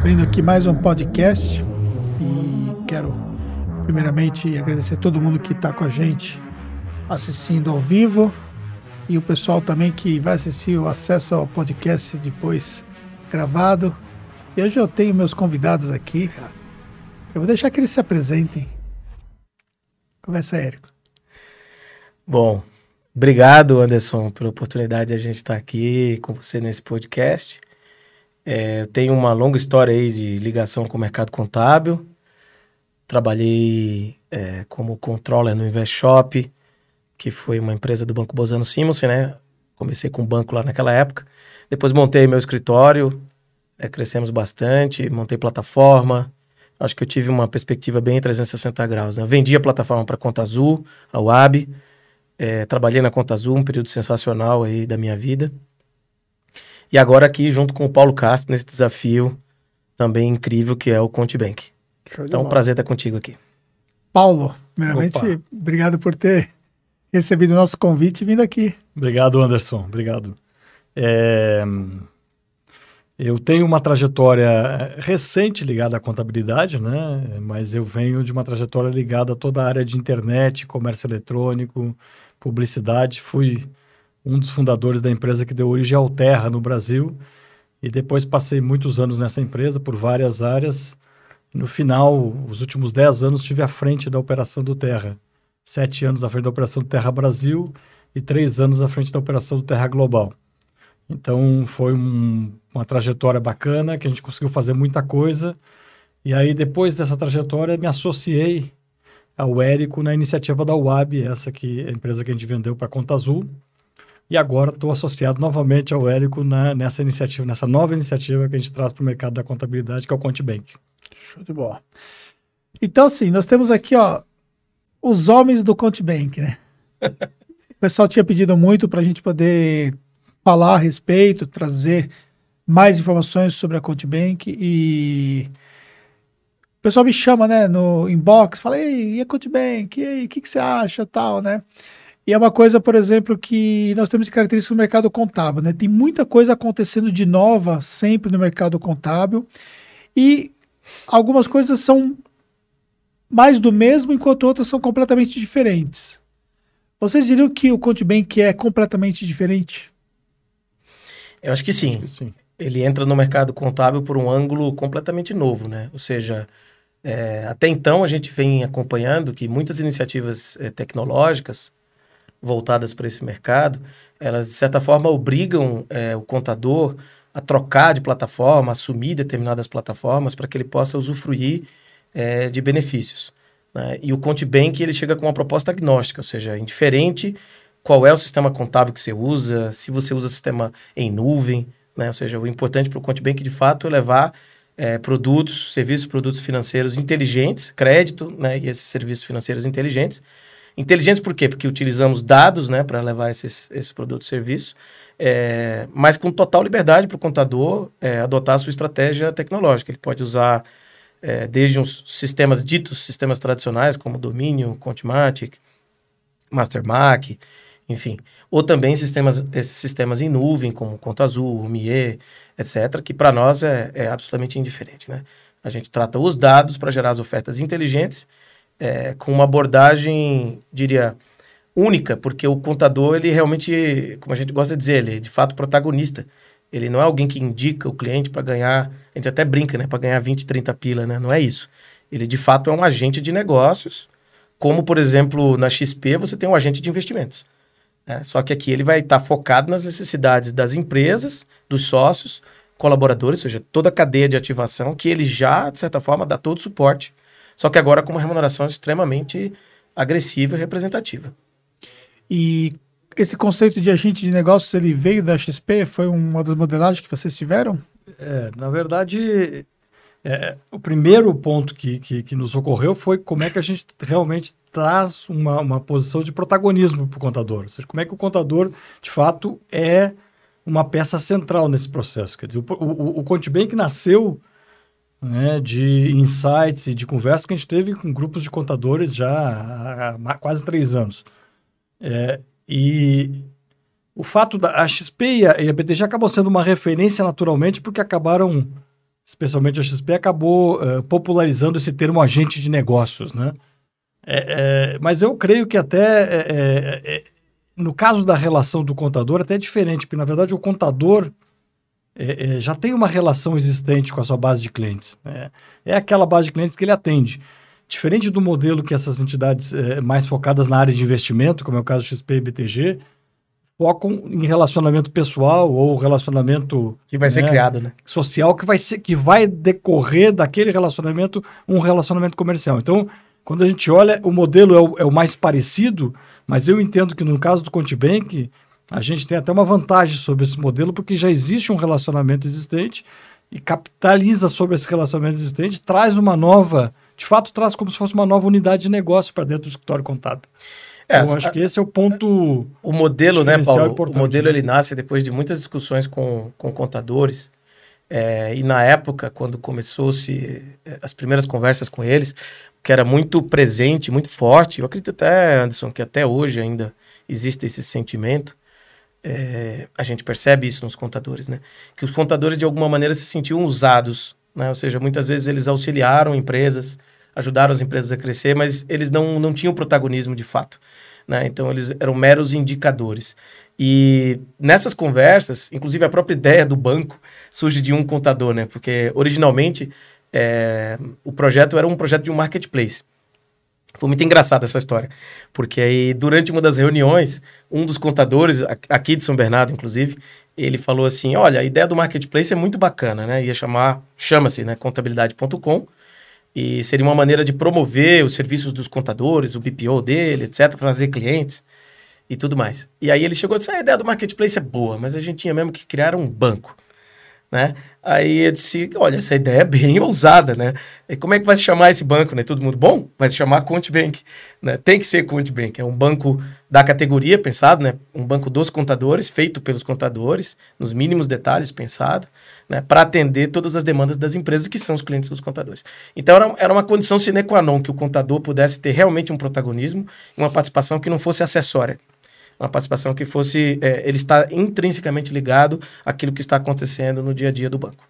abrindo aqui mais um podcast e quero primeiramente agradecer a todo mundo que está com a gente assistindo ao vivo e o pessoal também que vai assistir o acesso ao podcast depois gravado. E hoje eu tenho meus convidados aqui, cara. Eu vou deixar que eles se apresentem. Começa, Érico. Bom, obrigado, Anderson, pela oportunidade de a gente estar aqui com você nesse podcast. É, tenho uma longa história aí de ligação com o mercado contábil. Trabalhei é, como controller no InvestShop, que foi uma empresa do Banco Bozano Simonsen, né? Comecei com o banco lá naquela época. Depois montei meu escritório, é, crescemos bastante, montei plataforma. Acho que eu tive uma perspectiva bem 360 graus. Né? Vendi a plataforma para Conta Azul, a UAB. É, trabalhei na Conta Azul, um período sensacional aí da minha vida. E agora aqui junto com o Paulo Castro nesse desafio também incrível que é o Conte Bank. Então, um prazer estar contigo aqui. Paulo, primeiramente, Opa. obrigado por ter recebido o nosso convite e vindo aqui. Obrigado, Anderson. Obrigado. É... Eu tenho uma trajetória recente ligada à contabilidade, né? Mas eu venho de uma trajetória ligada a toda a área de internet, comércio eletrônico, publicidade. Fui um dos fundadores da empresa que deu origem ao Terra no Brasil. E depois passei muitos anos nessa empresa por várias áreas no final, os últimos 10 anos, estive à frente da operação do Terra. Sete anos à frente da operação do Terra Brasil e três anos à frente da operação do Terra Global. Então, foi um, uma trajetória bacana, que a gente conseguiu fazer muita coisa. E aí, depois dessa trajetória, me associei ao Érico na iniciativa da UAB, essa que é a empresa que a gente vendeu para a Conta Azul. E agora estou associado novamente ao Érico na, nessa iniciativa, nessa nova iniciativa que a gente traz para o mercado da contabilidade, que é o Conte Bank. Show de bola. Então, assim, nós temos aqui, ó, os homens do Conte Bank, né? o pessoal tinha pedido muito para a gente poder falar a respeito, trazer mais informações sobre a Conte Bank e o pessoal me chama, né, no inbox, fala, ei, e a Conte Bank? E aí, o que, que você acha, tal, né? E é uma coisa, por exemplo, que nós temos de característica no mercado contábil, né? Tem muita coisa acontecendo de nova sempre no mercado contábil e algumas coisas são mais do mesmo, enquanto outras são completamente diferentes. Vocês diriam que o Conte Bank é completamente diferente? Eu acho que sim. Acho que sim. Ele entra no mercado contábil por um ângulo completamente novo, né? Ou seja, é, até então a gente vem acompanhando que muitas iniciativas é, tecnológicas voltadas para esse mercado, elas de certa forma obrigam é, o contador a trocar de plataforma, assumir determinadas plataformas para que ele possa usufruir é, de benefícios. Né? E o Conte Bank ele chega com uma proposta agnóstica, ou seja, indiferente qual é o sistema contábil que você usa, se você usa sistema em nuvem, né? ou seja, o importante para o Conte Bank de fato é levar é, produtos, serviços, produtos financeiros inteligentes, crédito né? e esses serviços financeiros inteligentes. Inteligentes por quê? Porque utilizamos dados né, para levar esses, esses produtos e serviços é, mas com total liberdade para o contador é, adotar a sua estratégia tecnológica. Ele pode usar é, desde uns sistemas ditos sistemas tradicionais, como Domínio, Contimatic, Mastermac, enfim, ou também sistemas, esses sistemas em nuvem, como Conta Azul, MIE, etc., que para nós é, é, absolutamente indiferente. Né? A gente trata os dados para gerar as ofertas inteligentes é, com uma abordagem, diria, única, porque o contador, ele realmente, como a gente gosta de dizer, ele é de fato protagonista. Ele não é alguém que indica o cliente para ganhar, a gente até brinca, né, para ganhar 20, 30 pila, né? Não é isso. Ele de fato é um agente de negócios, como por exemplo na XP você tem um agente de investimentos. Né? Só que aqui ele vai estar tá focado nas necessidades das empresas, dos sócios, colaboradores, ou seja, toda a cadeia de ativação que ele já, de certa forma, dá todo o suporte. Só que agora com uma remuneração extremamente agressiva e representativa. E esse conceito de agente de negócios, ele veio da XP? Foi uma das modelagens que vocês tiveram? É, na verdade, é, o primeiro ponto que, que, que, nos ocorreu foi como é que a gente realmente traz uma, uma posição de protagonismo para o contador. Ou seja, como é que o contador, de fato, é uma peça central nesse processo. Quer dizer, o, o, o ContiBank nasceu né, de insights e de conversas que a gente teve com grupos de contadores já há, quase três anos. É, e o fato da a XP e a, e a BTG sendo uma referência naturalmente porque acabaram especialmente a XP, acabou uh, popularizando esse termo agente de negócios, né? É, é, mas eu creio que até é, é, é, no caso da relação do contador até é diferente, porque na verdade o contador já tem uma relação existente com a sua base de clientes. Né? É aquela base de clientes que ele atende. Diferente do modelo que essas entidades mais focadas na área de investimento, como é o caso do XP e BTG, focam em relacionamento pessoal ou relacionamento que vai ser né, criado, né? Social que vai ser que vai decorrer daquele relacionamento um relacionamento comercial. Então, quando a gente olha, o modelo é o, é o mais parecido, mas eu entendo que no caso do Contibank, a gente tem até uma vantagem sobre esse modelo, porque já existe um relacionamento existente e capitaliza sobre esse relacionamento existente, traz uma nova, de fato, traz como se fosse uma nova unidade de negócio para dentro do escritório contábil. É, então, acho que esse é o ponto. O modelo, né, Paulo? O modelo né? ele nasce depois de muitas discussões com, com contadores. É, e na época, quando começou-se é, as primeiras conversas com eles, que era muito presente, muito forte, eu acredito até, Anderson, que até hoje ainda existe esse sentimento. É, a gente percebe isso nos contadores, né? Que os contadores, de alguma maneira, se sentiam usados, né? Ou seja, muitas vezes eles auxiliaram empresas, ajudaram as empresas a crescer, mas eles não, não tinham protagonismo de fato. Né? Então, eles eram meros indicadores. E nessas conversas, inclusive a própria ideia do banco surge de um contador, né? Porque originalmente é, o projeto era um projeto de um marketplace. Foi muito engraçada essa história, porque aí durante uma das reuniões, um dos contadores aqui de São Bernardo, inclusive, ele falou assim: "Olha, a ideia do marketplace é muito bacana, né? Ia chamar, chama-se, né, contabilidade.com e seria uma maneira de promover os serviços dos contadores, o BPO dele, etc, trazer clientes e tudo mais. E aí ele chegou e disse: ah, "A ideia do marketplace é boa, mas a gente tinha mesmo que criar um banco" né? Aí eu disse, olha, essa ideia é bem ousada, né? E como é que vai se chamar esse banco, né? Todo mundo, bom, vai se chamar Conte Bank, né? Tem que ser Conte Bank, é um banco da categoria pensado, né? Um banco dos contadores, feito pelos contadores, nos mínimos detalhes pensado, né? Para atender todas as demandas das empresas que são os clientes dos contadores. Então era, era uma condição sine qua non que o contador pudesse ter realmente um protagonismo, uma participação que não fosse acessória uma participação que fosse, é, ele está intrinsecamente ligado àquilo que está acontecendo no dia a dia do banco.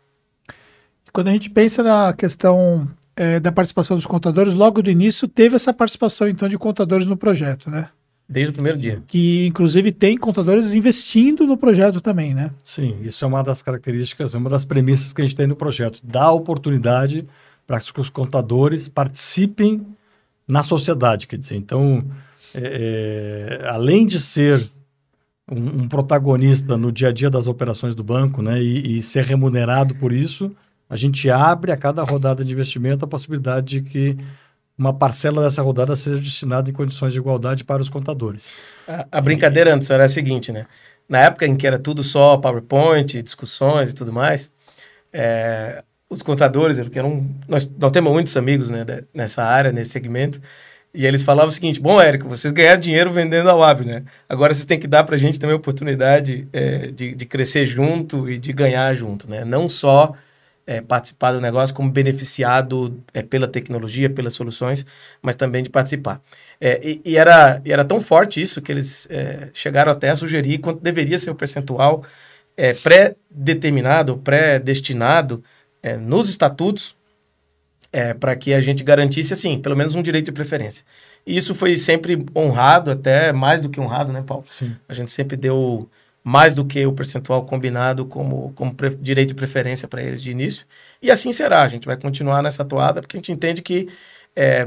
Quando a gente pensa na questão é, da participação dos contadores, logo do início teve essa participação então de contadores no projeto, né? Desde o primeiro dia. Que inclusive tem contadores investindo no projeto também, né? Sim, isso é uma das características, uma das premissas que a gente tem no projeto, dar oportunidade para que os contadores participem na sociedade, quer dizer, então é, é, além de ser um, um, protagonista no dia a dia das operações do banco né, e, e, ser remunerado por isso, a gente abre a cada rodada de investimento a possibilidade de que uma parcela dessa rodada seja destinada em condições de igualdade para os contadores. A, a brincadeira antes era a seguinte, né? Na época em que era tudo só PowerPoint, discussões e tudo mais, é, os contadores, porque eram, nós, nós temos muitos amigos né, nessa área, nesse segmento, e eles falavam o seguinte: bom, Érico, vocês ganharam dinheiro vendendo a Wab, né? Agora vocês têm que dar para a gente também a oportunidade é, de, de crescer junto e de ganhar junto, né? Não só é, participar do negócio como beneficiado é, pela tecnologia, pelas soluções, mas também de participar. E, e, era, e era tão forte isso que eles chegaram até a sugerir quanto deveria ser o percentual pré-determinado, pré-destinado nos estatutos é, para que a gente garantisse, assim, pelo menos um direito de preferência. E isso foi sempre honrado, até mais do que honrado, né, Paulo? Sim. A gente sempre deu mais do que o percentual combinado como, como direito de preferência para eles de início. E assim será, a gente vai continuar nessa toada, porque a gente entende que é,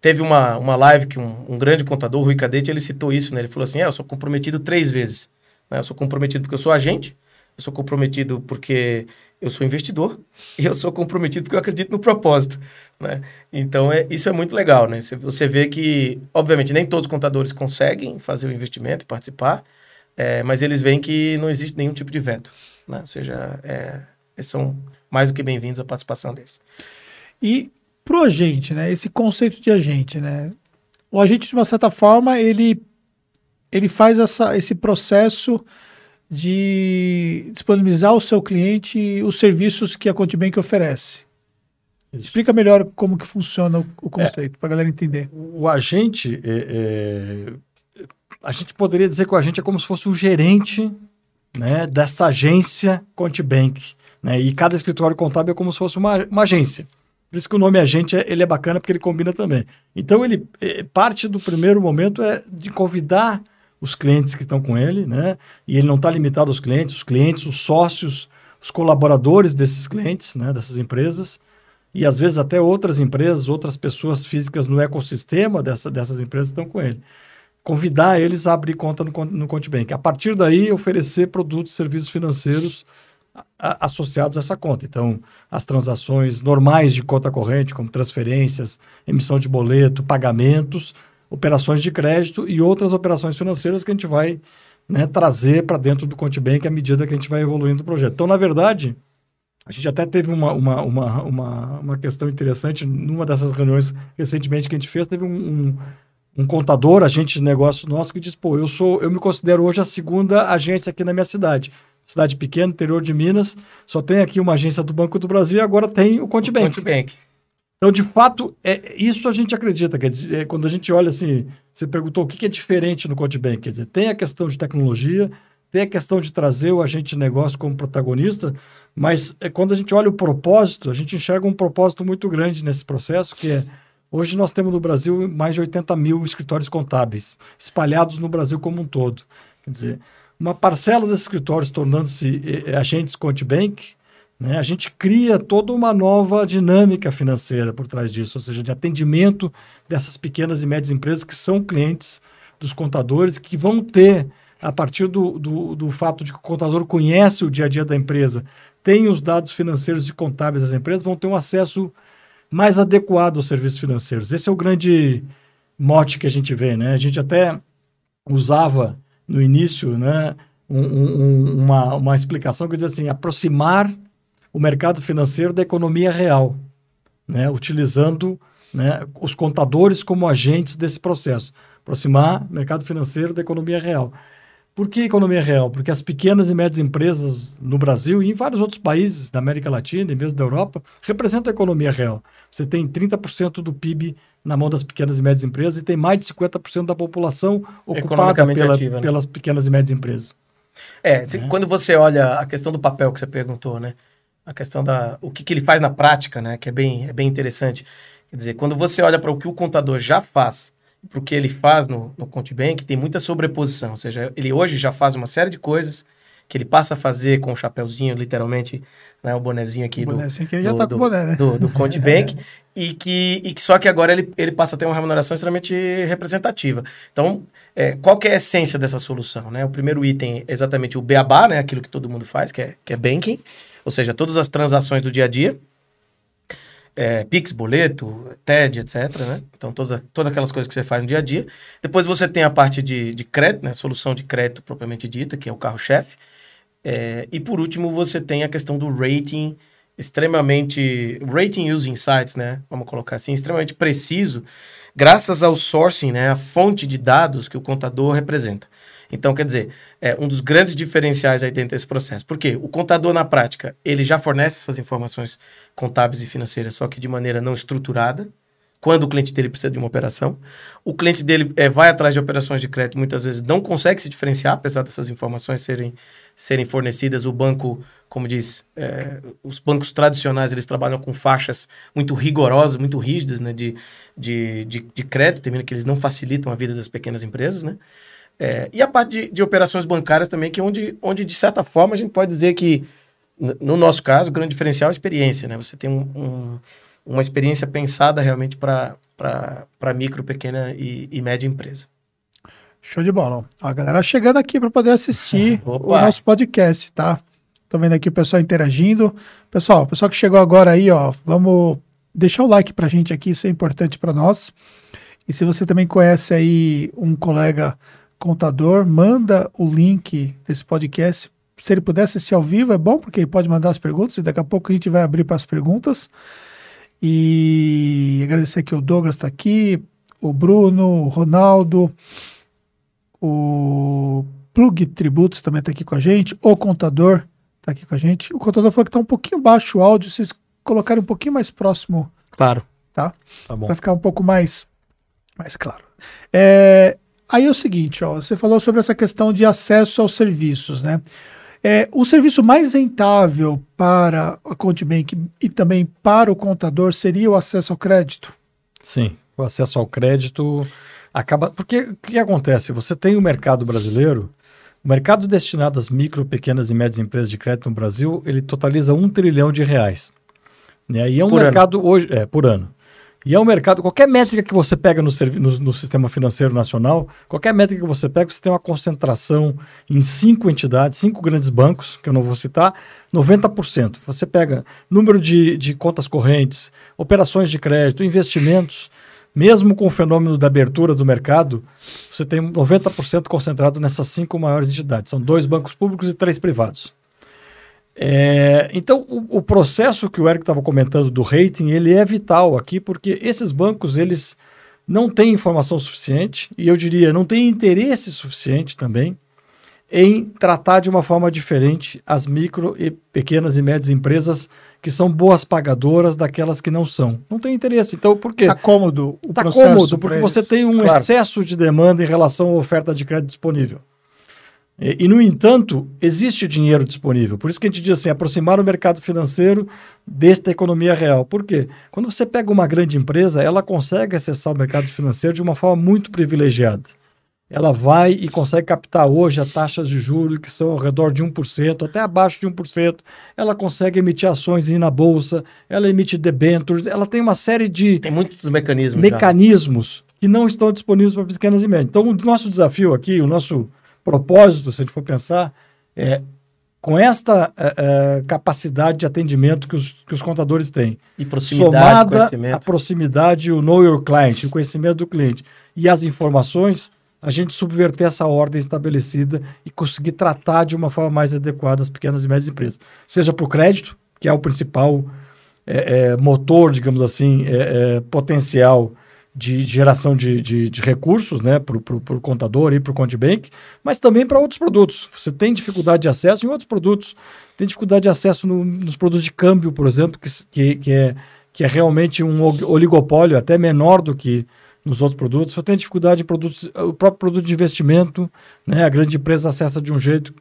teve uma, uma live que um, um, grande contador, o Rui Cadete, ele citou isso, né? Ele falou assim, é, eu sou comprometido três vezes. Né? Eu sou comprometido porque eu sou agente, eu sou comprometido porque eu sou investidor e eu sou comprometido porque eu acredito no propósito, né? Então, é, isso é muito legal, né? Você vê que, obviamente, nem todos os contadores conseguem fazer o investimento e participar, é, mas eles veem que não existe nenhum tipo de veto, né? Ou seja, é, eles são mais do que bem-vindos à participação deles. E pro agente, né? Esse conceito de agente, né? O agente, de uma certa forma, ele, ele faz essa, esse processo de disponibilizar ao seu cliente os serviços que a Contibank oferece. Isso. Explica melhor como que funciona o, o conceito, é, para a galera entender. O agente, é, é, a gente poderia dizer que o agente é como se fosse o gerente né, desta agência Contibank. Né? E cada escritório contábil é como se fosse uma, uma agência. Por isso que o nome agente é, ele é bacana porque ele combina também. Então ele é, parte do primeiro momento é de convidar os clientes que estão com ele, né? E ele não está limitado aos clientes, os clientes, os sócios, os colaboradores desses clientes, né? Dessas empresas e às vezes até outras empresas, outras pessoas físicas no ecossistema dessa, dessas empresas estão com ele. Convidar eles a abrir conta no, no ConteBank. A partir daí, oferecer produtos e serviços financeiros a, associados a essa conta. Então, as transações normais de conta corrente, como transferências, emissão de boleto, pagamentos, operações de crédito e outras operações financeiras que a gente vai né, trazer para dentro do ConteBank à medida que a gente vai evoluindo o projeto. Então, na verdade, a gente até teve uma, uma, uma, uma, uma questão interessante numa dessas reuniões recentemente que a gente fez, teve um, um, um contador, agente de negócio nosso, que disse, pô, eu sou, eu me considero hoje a segunda agência aqui na minha cidade. Cidade pequena, interior de Minas, só tem aqui uma agência do Banco do Brasil e agora tem o Contibank. O Contibank. Então, de fato, é, isso a gente acredita. Quer dizer, é, quando a gente olha assim, você perguntou o que, é diferente no Contibank. Quer dizer, tem a questão de tecnologia, tem a questão de trazer o agente de negócio como protagonista, mas é, quando a gente olha o propósito, a gente enxerga um propósito muito grande nesse processo, que é hoje nós temos no Brasil mais de 80 mil escritórios contábeis, espalhados no Brasil como um todo. Quer dizer, uma parcela desses escritórios tornando-se é, agentes Contibank, né, a gente cria toda uma nova dinâmica financeira por trás disso, ou seja, de atendimento dessas pequenas e médias empresas que são clientes dos contadores, que vão ter a partir do, do, do, fato de que o contador conhece o dia a dia da empresa, tem os dados financeiros e contábeis das empresas, vão ter um acesso mais adequado aos serviços financeiros. Esse é o grande mote que a gente vê, né? A gente até usava no início, né, um, um, uma, uma explicação que diz assim, aproximar o mercado financeiro da economia real, né, utilizando né, os contadores como agentes desse processo. Aproximar o mercado financeiro da economia real. Por que economia real? Porque as pequenas e médias empresas no Brasil e em vários outros países da América Latina e mesmo da Europa representam a economia real. Você tem 30% do PIB na mão das pequenas e médias empresas e tem mais de 50% da população ocupada pela, ativa, né? pelas pequenas e médias empresas. É, se, é, quando você olha a questão do papel que você perguntou, né? A questão da o que, que ele faz na prática, né? Que é bem, é bem interessante. Quer dizer, quando você olha para o que o contador já faz para o que ele faz no, no ContiBank, tem muita sobreposição. Ou seja, ele hoje já faz uma série de coisas que ele passa a fazer com o chapéuzinho, literalmente, né, o bonezinho aqui o bonezinho do, que já do, tá com o boné, né? do, e, que, e que só que agora ele, ele passa a ter uma remuneração extremamente representativa. Então, é, qual que é a essência dessa solução? Né? O primeiro item é exatamente o beabá, né, aquilo que todo mundo faz, que é, que é banking, ou seja, todas as transações do dia a dia, é, Pix, boleto, TED, etc. Né? Então, todas, todas aquelas coisas que você faz no dia a dia. Depois você tem a parte de, de crédito, né? solução de crédito propriamente dita, que é o carro-chefe. É, e por último, você tem a questão do rating extremamente. Rating Use Insights, né? Vamos colocar assim, extremamente preciso, graças ao sourcing, né? A fonte de dados que o contador representa. Então, quer dizer, é um dos grandes diferenciais aí dentro desse processo. Por quê? O contador, na prática, ele já fornece essas informações contábeis e financeiras, só que de maneira não estruturada, quando o cliente dele precisa de uma operação. O cliente dele é, vai atrás de operações de crédito, muitas vezes não consegue se diferenciar, apesar dessas informações serem, serem fornecidas. O banco, como diz, é, os bancos tradicionais, eles trabalham com faixas muito rigorosas, muito rígidas né, de, de, de, de crédito, termina que eles não facilitam a vida das pequenas empresas, né? É, e a parte de, de, operações bancárias também, que é onde, onde, de certa forma, a gente pode dizer que, no nosso caso, o grande diferencial é a experiência, né? Você tem um, um, uma experiência pensada realmente para micro, pequena e, e, média empresa. Show de bola. A galera chegando aqui para poder assistir o nosso podcast, tá? Tô vendo aqui o pessoal interagindo. Pessoal, o pessoal que chegou agora aí, ó, vamos deixar o like pra gente aqui, isso é importante para nós. E se você também conhece aí um colega contador, manda o link desse podcast. Se ele puder assistir ao vivo, é bom, porque ele pode mandar as perguntas e daqui a pouco a gente vai abrir para as perguntas. E agradecer que o Douglas está aqui, o Bruno, o Ronaldo, o Plug Tributos também está aqui com a gente, o contador está aqui com a gente. O contador falou que está um pouquinho baixo o áudio, vocês colocarem um pouquinho mais próximo. Claro. Tá? Tá bom. Para ficar um pouco mais, mais claro. É, Aí é o seguinte, ó, você falou sobre essa questão de acesso aos serviços, né? É, o serviço mais rentável para a Contibank e também para o contador seria o acesso ao crédito? Sim, o acesso ao crédito acaba. Porque o que acontece? Você tem o mercado brasileiro, o mercado destinado às micro, pequenas e médias empresas de crédito no Brasil, ele totaliza um trilhão de reais. Né? E é um por mercado ano. hoje. É, por ano. E é um mercado, qualquer métrica que você pega no, no, no, sistema financeiro nacional, qualquer métrica que você pega, você tem uma concentração em cinco entidades, cinco grandes bancos, que eu não vou citar, 90%. Você pega número de, de contas correntes, operações de crédito, investimentos, mesmo com o fenômeno da abertura do mercado, você tem 90% concentrado nessas cinco maiores entidades. São dois bancos públicos e três privados. É, então, o, o, processo que o Eric estava comentando do rating, ele é vital aqui, porque esses bancos, eles não têm informação suficiente, e eu diria, não têm interesse suficiente também, em tratar de uma forma diferente as micro e pequenas e médias empresas que são boas pagadoras daquelas que não são. Não tem interesse. Então, por quê? Está cômodo o Está cômodo, porque você tem um claro. excesso de demanda em relação à oferta de crédito disponível. E, e, no entanto, existe dinheiro disponível. Por isso que a gente diz assim, aproximar o mercado financeiro desta economia real. Por quê? Quando você pega uma grande empresa, ela consegue acessar o mercado financeiro de uma forma muito privilegiada. Ela vai e consegue captar hoje a taxas de juros que são ao redor de 1%, até abaixo de 1%. Ela consegue emitir ações na bolsa, ela emite debentures, ela tem uma série de... Tem muitos mecanismos Mecanismos já. que não estão disponíveis para pequenas e médias. Então, o nosso desafio aqui, o nosso propósito, se a gente for pensar, é com esta é, é, capacidade de atendimento que os, que os contadores têm, e proximidade, somada a proximidade, o know your client, o conhecimento do cliente. E as informações, a gente subverter essa ordem estabelecida e conseguir tratar de uma forma mais adequada as pequenas e médias empresas, seja para o crédito, que é o principal é, é, motor, digamos assim, é, potencial de geração de, de, de recursos né, para o contador e para o Contibank, mas também para outros produtos. Você tem dificuldade de acesso em outros produtos. Tem dificuldade de acesso no, nos produtos de câmbio, por exemplo, que, que, que, é, que é realmente um oligopólio até menor do que nos outros produtos. Você tem dificuldade em produtos, o próprio produto de investimento, né, a grande empresa acessa de um jeito.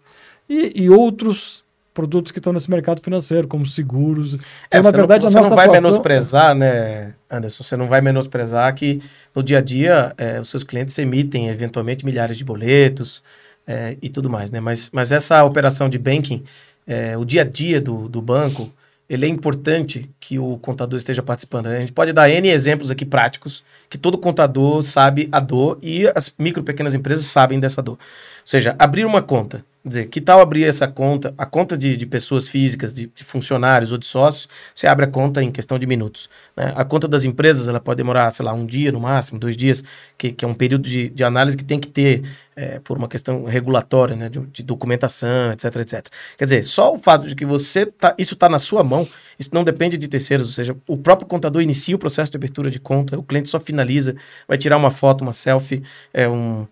E, e outros produtos que estão nesse mercado financeiro, como seguros. É, então, na verdade, não, você a nossa não vai atuação... menosprezar, né, Anderson? Você não vai menosprezar que no dia a dia é, os seus clientes emitem eventualmente milhares de boletos é, e tudo mais, né? Mas, mas essa operação de banking, é, o dia a dia do, do banco, ele é importante que o contador esteja participando. A gente pode dar N exemplos aqui práticos que todo contador sabe a dor e as micro pequenas empresas sabem dessa dor. Ou seja, abrir uma conta dizer, que tal abrir essa conta, a conta de, de pessoas físicas, de, de, funcionários ou de sócios, você abre a conta em questão de minutos. Né? A conta das empresas, ela pode demorar, sei lá, um dia no máximo, dois dias, que, que é um período de, de análise que tem que ter é, por uma questão regulatória, né? de, de, documentação, etc, etc. Quer dizer, só o fato de que você tá, isso está na sua mão, isso não depende de terceiros, ou seja, o próprio contador inicia o processo de abertura de conta, o cliente só finaliza, vai tirar uma foto, uma selfie, é um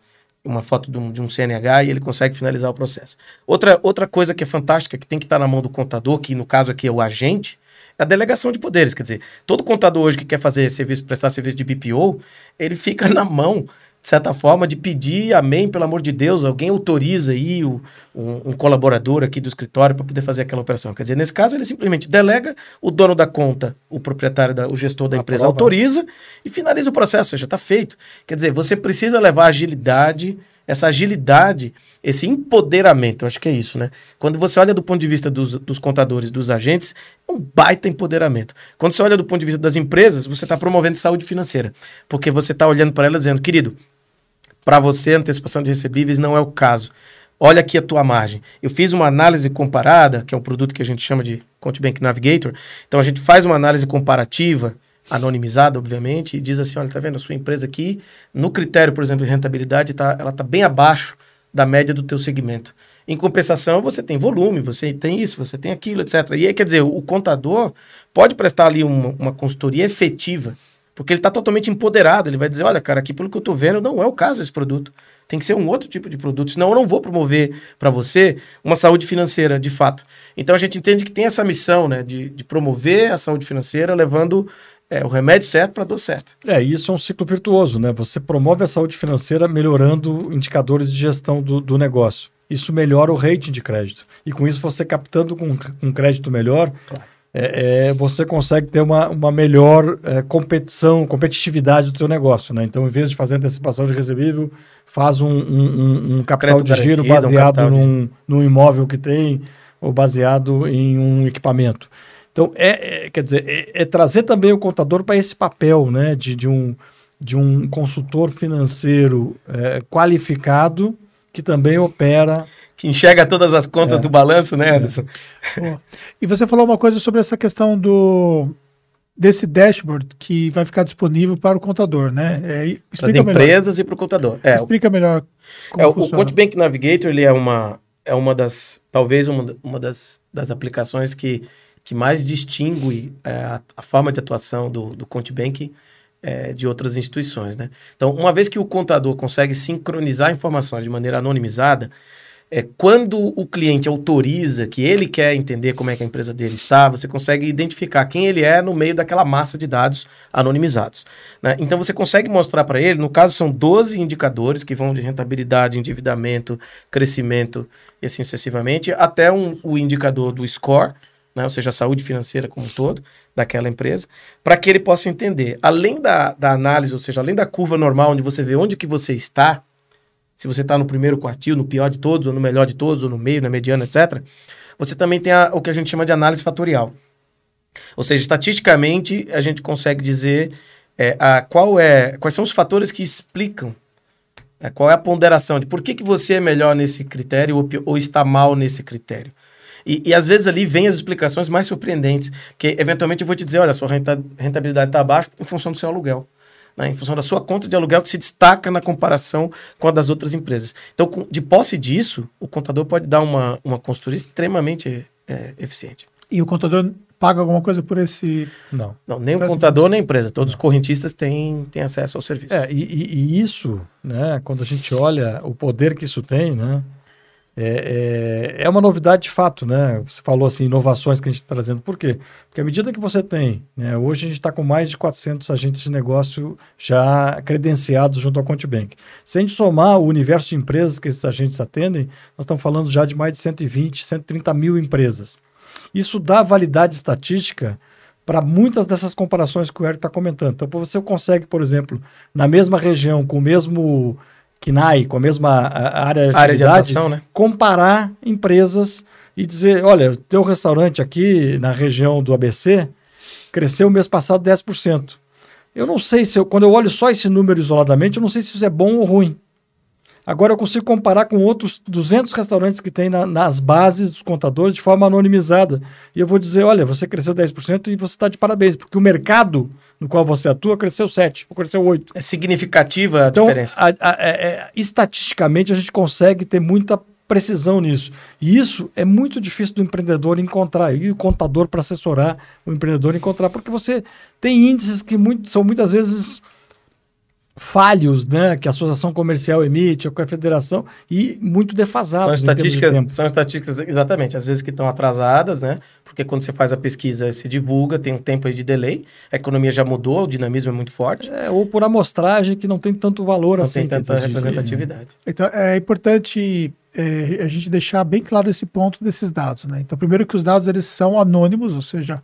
uma foto de um, de um, CNH e ele consegue finalizar o processo. Outra, outra coisa que é fantástica, que tem que estar na mão do contador, que no caso aqui é o agente, é a delegação de poderes. Quer dizer, todo contador hoje que quer fazer serviço, prestar serviço de BPO, ele fica na mão de certa forma, de pedir, amém, pelo amor de Deus, alguém autoriza aí o, um, um colaborador aqui do escritório para poder fazer aquela operação. Quer dizer, nesse caso, ele simplesmente delega, o dono da conta, o proprietário, da, o gestor da empresa autoriza e finaliza o processo, ou seja, está feito. Quer dizer, você precisa levar agilidade, essa agilidade, esse empoderamento, eu acho que é isso, né? Quando você olha do ponto de vista dos, dos contadores, dos agentes, é um baita empoderamento. Quando você olha do ponto de vista das empresas, você está promovendo saúde financeira, porque você está olhando para ela dizendo, querido, para você, antecipação de recebíveis não é o caso. Olha aqui a tua margem. Eu fiz uma análise comparada, que é um produto que a gente chama de ContBank Navigator. Então a gente faz uma análise comparativa, anonimizada, obviamente, e diz assim: olha, tá vendo a sua empresa aqui, no critério, por exemplo, de rentabilidade, tá, ela está bem abaixo da média do teu segmento. Em compensação, você tem volume, você tem isso, você tem aquilo, etc. E aí, quer dizer, o contador pode prestar ali uma, uma consultoria efetiva porque ele está totalmente empoderado. Ele vai dizer: olha, cara, aqui pelo que eu estou vendo, não é o caso esse produto. Tem que ser um outro tipo de produto. Senão eu não vou promover para você uma saúde financeira, de fato. Então a gente entende que tem essa missão né, de, de promover a saúde financeira, levando é, o remédio certo para a dor certa. É, isso é um ciclo virtuoso, né? Você promove a saúde financeira melhorando indicadores de gestão do, do negócio. isso melhora o rating de crédito. E com isso, você captando com um crédito melhor, claro. É, é, você consegue ter uma, uma melhor é, competição, competitividade do teu negócio. Né? Então, em vez de fazer antecipação de recebível, faz um, um, um capital de giro baseado num, de... num imóvel que tem ou baseado em um equipamento. Então, é, é quer dizer, é, é, trazer também o contador para esse papel né, de, de, um, de um consultor financeiro é, qualificado que também opera. Que enxerga todas as contas é. do balanço, né, Anderson? É. E você falou uma coisa sobre essa questão do desse dashboard que vai ficar disponível para o contador, né? É, explica Para as empresas melhor. e para o contador. É, explica melhor como é, O Conte Bank Navigator ele é uma, é uma das, talvez uma, uma das, das aplicações que, que mais distingue é, a, a, forma de atuação do, do Conte Bank é, de outras instituições, né? Então, uma vez que o contador consegue sincronizar informações de maneira anonimizada, é, quando o cliente autoriza que ele quer entender como é que a empresa dele está, você consegue identificar quem ele é no meio daquela massa de dados anonimizados. Né? Então você consegue mostrar para ele, no caso são 12 indicadores que vão de rentabilidade, endividamento, crescimento e assim sucessivamente, até um, o indicador do score, né? ou seja, a saúde financeira como um todo daquela empresa, para que ele possa entender, além da, da análise, ou seja, além da curva normal, onde você vê onde que você está, se você está no primeiro quartil, no pior de todos, ou no melhor de todos, ou no meio, na mediana, etc., você também tem a, o que a gente chama de análise fatorial. Ou seja, estatisticamente, a gente consegue dizer é, a, qual é, quais são os fatores que explicam é, qual é a ponderação de por que, que você é melhor nesse critério ou, ou está mal nesse critério. E, e, às vezes ali vem as explicações mais surpreendentes, que eventualmente eu vou te dizer, olha, sua rentabilidade está baixa em função do seu aluguel. Né, em função da sua conta de aluguel que se destaca na comparação com a das outras empresas. Então, com, de posse disso, o contador pode dar uma, uma consultoria extremamente é, eficiente. E o contador paga alguma coisa por esse. Não. Não nem o contador nem a empresa. Todos Não. os correntistas têm, têm acesso ao serviço. É, e, e, e, isso, né, quando a gente olha o poder que isso tem, né? É, é, é, uma novidade de fato, né? Você falou assim, inovações que a gente está trazendo. Por quê? Porque à medida que você tem, né, hoje a gente está com mais de 400 agentes de negócio já credenciados junto ao ContiBank. Se a gente somar o universo de empresas que esses agentes atendem, nós estamos falando já de mais de 120, 130 mil empresas. Isso dá validade estatística para muitas dessas comparações que o Eric está comentando. Então, você consegue, por exemplo, na mesma região, com o mesmo KNAI, com a mesma área de área de atuação, né? comparar empresas e dizer, olha, teu restaurante aqui na região do ABC cresceu o mês passado 10%. Eu não sei se eu, quando eu olho só esse número isoladamente, eu não sei se isso é bom ou ruim. Agora eu consigo comparar com outros 200 restaurantes que tem na, nas bases dos contadores de forma anonimizada. E eu vou dizer, olha, você cresceu 10% e você está de parabéns, porque o mercado no qual você atua cresceu 7 ou cresceu 8. É significativa a então, diferença. A, a, é, é, estatisticamente a gente consegue ter muita precisão nisso. E isso é muito difícil do empreendedor encontrar, e o contador para assessorar o empreendedor encontrar, porque você tem índices que muito, são muitas vezes falhos né, que a associação comercial emite ou que a federação e muito defasados. São estatísticas, de são estatísticas exatamente, às vezes que estão atrasadas, né? Porque quando você faz a pesquisa, se divulga, tem um tempo aí de delay, a economia já mudou, o dinamismo é muito forte. É, ou por amostragem que não tem tanto valor não assim. Não tem tanta representatividade. Então é importante é, a gente deixar bem claro esse ponto desses dados, né? Então, primeiro que os dados eles são anônimos, ou seja,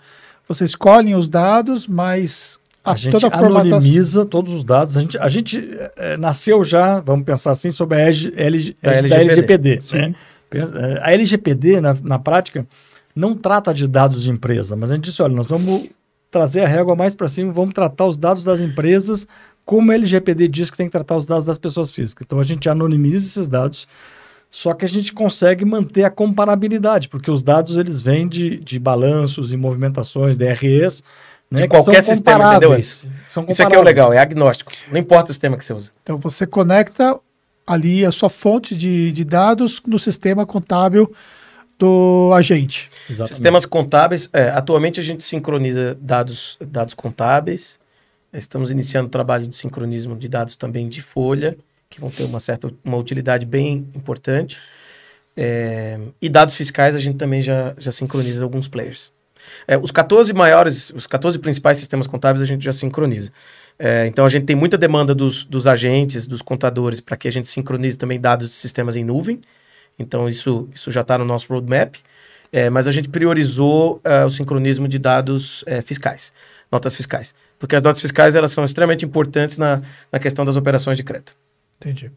você escolhe os dados, mas a, a gente anonimiza todos os dados. A gente, a gente é, nasceu já, vamos pensar assim, sobre a, LG, LG, da, LGPD. Da LGPD né? Eh, a LGPD, na, na prática, não trata de dados de empresa, mas a gente disse, olha, nós vamos trazer a régua mais para cima, vamos tratar os dados das empresas como a LGPD diz que tem que tratar os dados das pessoas físicas. Então a gente anonimiza esses dados, só que a gente consegue manter a comparabilidade, porque os dados eles vêm de, de balanços e movimentações, DREs, né, de qualquer sistema, entendeu isso? Isso aqui é o legal, é agnóstico. Não importa o sistema que você usa. Então você conecta ali a sua fonte de, de dados no sistema contábil do agente. Exatamente. Sistemas contábeis, é, atualmente a gente sincroniza dados, dados contábeis. Estamos iniciando o trabalho de sincronismo de dados também de folha, que vão ter uma certa uma utilidade bem importante. É, e dados fiscais a gente também já, já sincroniza alguns players. É, os 14 maiores, os 14 principais sistemas contábeis a gente já sincroniza. É, então a gente tem muita demanda dos, dos agentes, dos contadores, para que a gente sincronize também dados de sistemas em nuvem. Então, isso, isso já está no nosso roadmap. É, mas a gente priorizou uh, o sincronismo de dados é, fiscais, notas fiscais. Porque as notas fiscais elas são extremamente importantes na, na questão das operações de crédito. Entendi.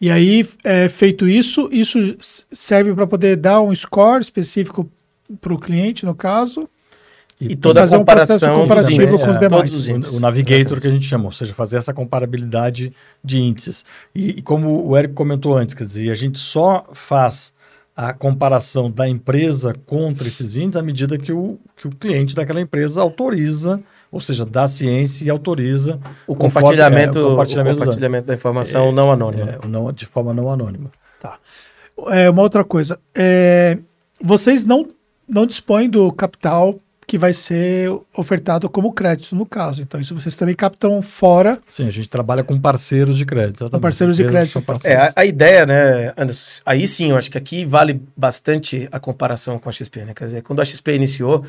E aí, é, feito isso, isso serve para poder dar um score específico para o cliente, no caso? E, e toda fazer a comparação um comparativo com os demais. O, o Navigator que a gente chamou, ou seja, fazer essa comparabilidade de índices. E, e, como o Eric comentou antes, quer dizer, a gente só faz a comparação da empresa contra esses índices à medida que o, que o cliente daquela empresa autoriza, ou seja, dá ciência e autoriza o compartilhamento, é, o compartilhamento, o compartilhamento da, da, informação é, não anônima. É, não, de forma não anônima. Tá. É, uma outra coisa. É, vocês não, não dispõem do capital que vai ser ofertado como crédito no caso. Então, isso vocês também captam fora. Sim, a gente trabalha com parceiros de crédito. Exatamente. Com parceiros de crédito. É, a, a, ideia, né, Anderson, aí sim, eu acho que aqui vale bastante a comparação com a XP, né? Quer dizer, quando a XP iniciou,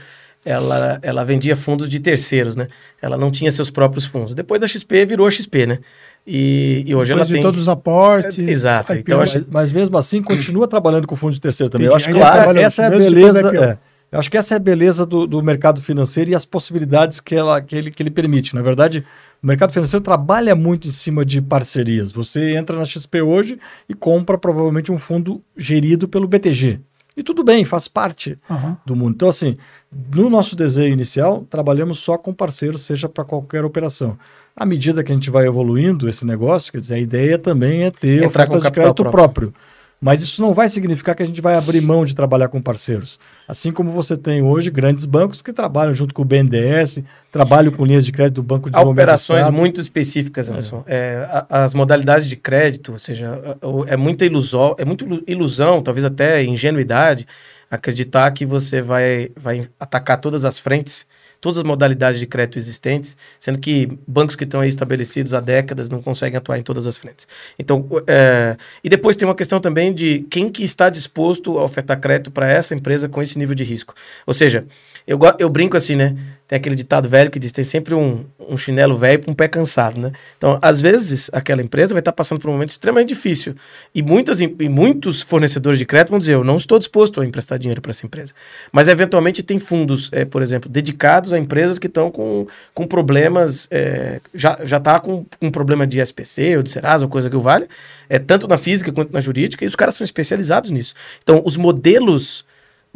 ela, ela vendia fundos de terceiros, né? Ela não tinha seus próprios fundos. Depois a XP virou a XP, né? E, e hoje Depois ela de tem... todos os aportes. É, exato. Então, mas, mas, mesmo assim, continua trabalhando com fundo de terceiro também. Entendi. Eu acho que essa é a beleza... É, eu acho que essa é a beleza do, do mercado financeiro e as possibilidades que, ela, que, ele, que ele permite. Na verdade, o mercado financeiro trabalha muito em cima de parcerias. Você entra na XP hoje e compra provavelmente um fundo gerido pelo BTG. E tudo bem, faz parte uhum. do mundo. Então, assim, no nosso desenho inicial, trabalhamos só com parceiros, seja para qualquer operação. À medida que a gente vai evoluindo esse negócio, quer dizer, a ideia também é ter Entrar ofertas de crédito próprio. próprio. Mas isso não vai significar que a gente vai abrir mão de trabalhar com parceiros. Assim como você tem hoje grandes bancos que trabalham junto com o BNDES, trabalham com linhas de crédito do Banco de Há operações muito específicas, Anderson. É. É, as modalidades de crédito, ou seja, é muita ilusão, é muito ilusão, talvez até ingenuidade, acreditar que você vai, vai atacar todas as frentes todas as modalidades de crédito existentes, sendo que bancos que estão aí estabelecidos há décadas não conseguem atuar em todas as frentes. Então, é, e depois tem uma questão também de quem que está disposto a ofertar crédito para essa empresa com esse nível de risco. Ou seja, eu, eu brinco assim, né? Tem aquele ditado velho que diz: tem sempre um, um chinelo velho para um pé cansado, né? Então, às vezes, aquela empresa vai estar passando por um momento extremamente difícil. E, muitas, e muitos fornecedores de crédito vão dizer: eu não estou disposto a emprestar dinheiro para essa empresa. Mas, eventualmente, tem fundos, é, por exemplo, dedicados a empresas que estão com, com problemas, é, já está com um problema de SPC ou de Serasa ou coisa que o vale, é, tanto na física quanto na jurídica, e os caras são especializados nisso. Então, os modelos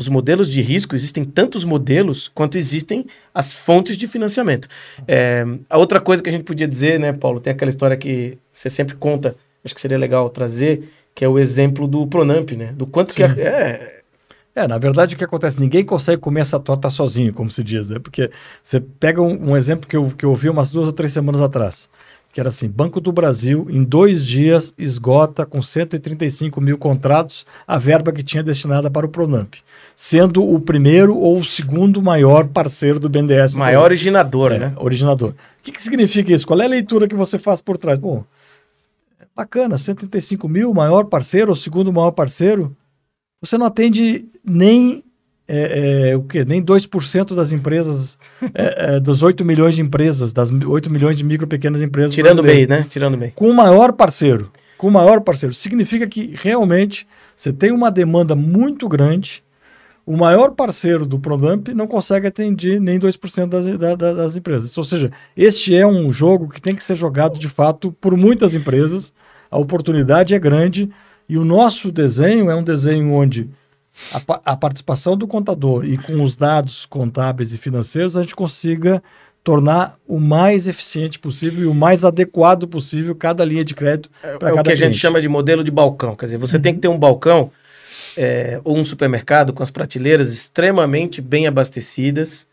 os modelos de risco, existem tantos modelos quanto existem as fontes de financiamento. É, a outra coisa que a gente podia dizer, né, Paulo, tem aquela história que você sempre conta, acho que seria legal trazer, que é o exemplo do Pronamp, né? Do quanto Sim. que é, é, na verdade, o que acontece? Ninguém consegue comer essa torta sozinho, como se diz, né? Porque você pega um, um exemplo que eu, que eu ouvi umas duas ou três semanas atrás que era assim: Banco do Brasil, em dois dias, esgota com 135 mil contratos a verba que tinha destinada para o Pronamp, sendo o primeiro ou o segundo maior parceiro do BNDES. Maior originador, é, né? Originador. O que, que significa isso? Qual é a leitura que você faz por trás? Bom, é bacana, 135 mil, maior parceiro ou segundo maior parceiro. Você não atende nem é, é, o quê? Nem 2% das empresas, é, é, dos 8 milhões de empresas, das 8 milhões de micro e pequenas empresas. Tirando MEI, né? Tirando MEI. Com o maior parceiro. Com o maior parceiro. Significa que realmente você tem uma demanda muito grande. O maior parceiro do Prodamp não consegue atender nem 2% das, da, das empresas. Ou seja, este é um jogo que tem que ser jogado de fato por muitas empresas. A oportunidade é grande e o nosso desenho é um desenho onde a, a participação do contador e com os dados contábeis e financeiros, a gente consiga tornar o mais eficiente possível e o mais adequado possível cada linha de crédito para é, cada É o que cliente. a gente chama de modelo de balcão. Quer dizer, você uhum. tem que ter um balcão é, ou um supermercado com as prateleiras extremamente bem abastecidas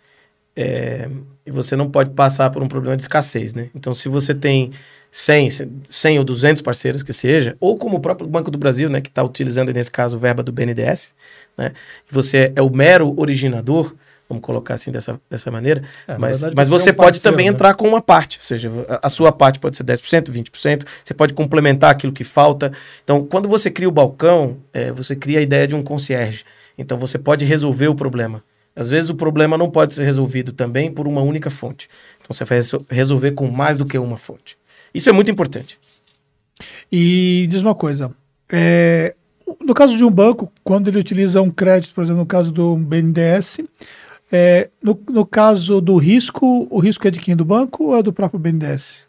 é, e você não pode passar por um problema de escassez, né? Então, se você tem 100, 100 ou 200 parceiros que seja, ou como o próprio Banco do Brasil, né, que está utilizando nesse caso verba do BNDES, né, você é o mero originador, vamos colocar assim dessa, dessa maneira, é, mas, verdade, mas você, é um pode também né? entrar com uma parte, ou seja, a, a, sua parte pode ser 10%, 20%, você pode complementar aquilo que falta. Então, quando você cria o balcão, é, você cria a ideia de um concierge. Então, você pode resolver o problema. Às vezes o problema não pode ser resolvido também por uma única fonte. Então, você vai resolver com mais do que uma fonte. Isso é muito importante. E diz uma coisa: é, no caso de um banco, quando ele utiliza um crédito, por exemplo, no caso do BNDES, é, no, no caso do risco, o risco é de quem? Do banco ou é do próprio BNDES?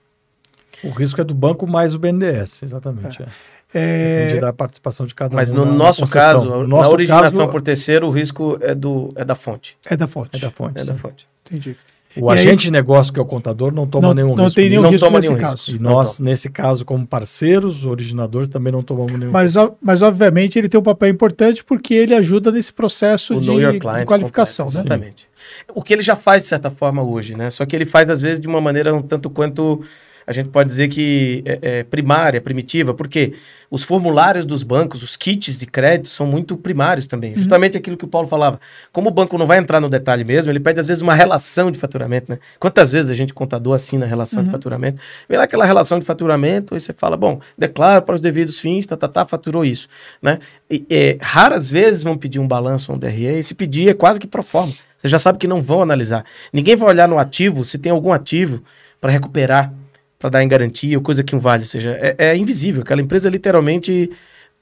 O risco é do banco mais o BNDES, exatamente. É. É... Depende da participação de cada Mas um. Mas no nosso caso, no na nosso originação caso, por terceiro, o risco é, do, é da fonte. É da fonte. É da fonte. É da fonte. Entendi. O e agente aí, de negócio, que é o contador, não toma não, nenhum não risco. Tem nenhum não risco toma nesse nenhum caso. Risco. E nós, nesse caso, como parceiros, originadores, também não tomamos nenhum mas, risco. Mas, obviamente, ele tem um papel importante porque ele ajuda nesse processo de, de, qualificação. Né? Exatamente. O que ele já faz, de certa forma, hoje, né? Só que ele faz, às vezes, de uma maneira um tanto quanto a gente pode dizer que é, é, primária, primitiva, porque os formulários dos bancos, os kits de crédito são muito primários também. Uhum. Justamente aquilo que o Paulo falava. Como o banco não vai entrar no detalhe mesmo, ele pede às vezes uma relação de faturamento, né? Quantas vezes a gente contador assina a relação uhum. de faturamento? Vem lá aquela relação de faturamento, aí você fala, bom, declaro para os devidos fins, tá, tá, tá, faturou isso, né? E, é, raras vezes vão pedir um balanço ou um DRE, e se pedir é quase que pro forma. Você já sabe que não vão analisar. Ninguém vai olhar no ativo se tem algum ativo para recuperar para dar em garantia, ou coisa que um vale, ou seja, é, é invisível. Aquela empresa é literalmente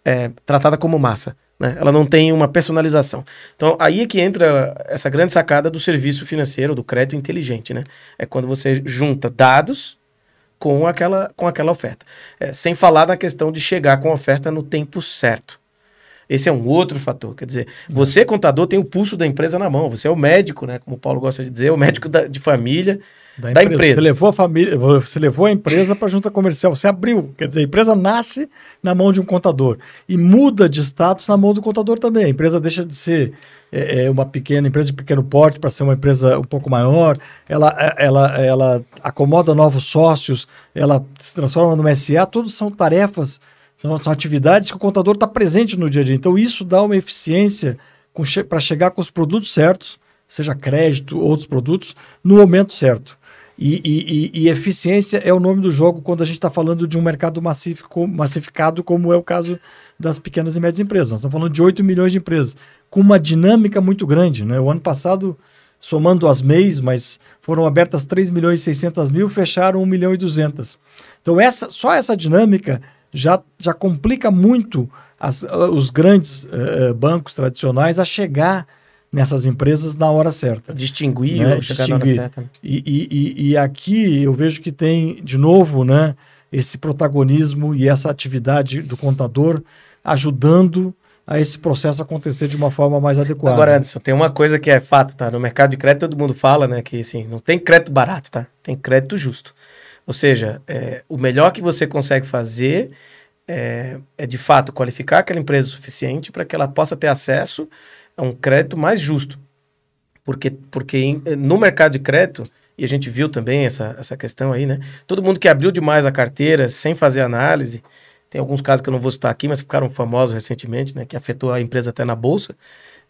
é, tratada como massa. Né? Ela não tem uma personalização. Então, aí é que entra essa grande sacada do serviço financeiro, do crédito inteligente. Né? É quando você junta dados com aquela, com aquela oferta. É, sem falar na questão de chegar com a oferta no tempo certo. Esse é um outro fator. Quer dizer, você, contador, tem o pulso da empresa na mão. Você é o médico, né? Como o Paulo gosta de dizer, o médico da, de família da, da empresa. empresa. Você levou a família, você levou a empresa para a junta comercial, você abriu. Quer dizer, a empresa nasce na mão de um contador e muda de status na mão do contador também. A empresa deixa de ser é, é uma pequena empresa de pequeno porte para ser uma empresa um pouco maior. Ela, é, ela, ela acomoda novos sócios, ela se transforma numa SA. Todos são tarefas, são atividades que o contador está presente no dia a dia. Então, isso dá uma eficiência para chegar com os produtos certos, seja crédito, outros produtos, no momento certo. E, e, e, eficiência é o nome do jogo quando a gente está falando de um mercado massifico, massificado, como é o caso das pequenas e médias empresas. Nós estamos falando de 8 milhões de empresas, com uma dinâmica muito grande. Né? O ano passado, somando as MEIs, mas foram abertas 3 milhões e 600 mil, fecharam 1 milhão e 200. Então, essa, só essa dinâmica já, já complica muito as, os grandes uh, bancos tradicionais a chegar nessas empresas na hora certa. Distinguir né? ou chegar Distinguir. na hora certa. Né? E, e, e, aqui eu vejo que tem, de novo, né, esse protagonismo e essa atividade do contador ajudando a esse processo acontecer de uma forma mais adequada. Agora, Anderson, tem uma coisa que é fato, tá? No mercado de crédito todo mundo fala, né, que assim, não tem crédito barato, tá? Tem crédito justo. Ou seja, é, o melhor que você consegue fazer é, é, de fato qualificar aquela empresa o suficiente para que ela possa ter acesso é um crédito mais justo. Porque, porque em, no mercado de crédito, e a gente viu também essa, essa questão aí, né? Todo mundo que abriu demais a carteira sem fazer análise, tem alguns casos que eu não vou citar aqui, mas ficaram famosos recentemente, né? Que afetou a empresa até na bolsa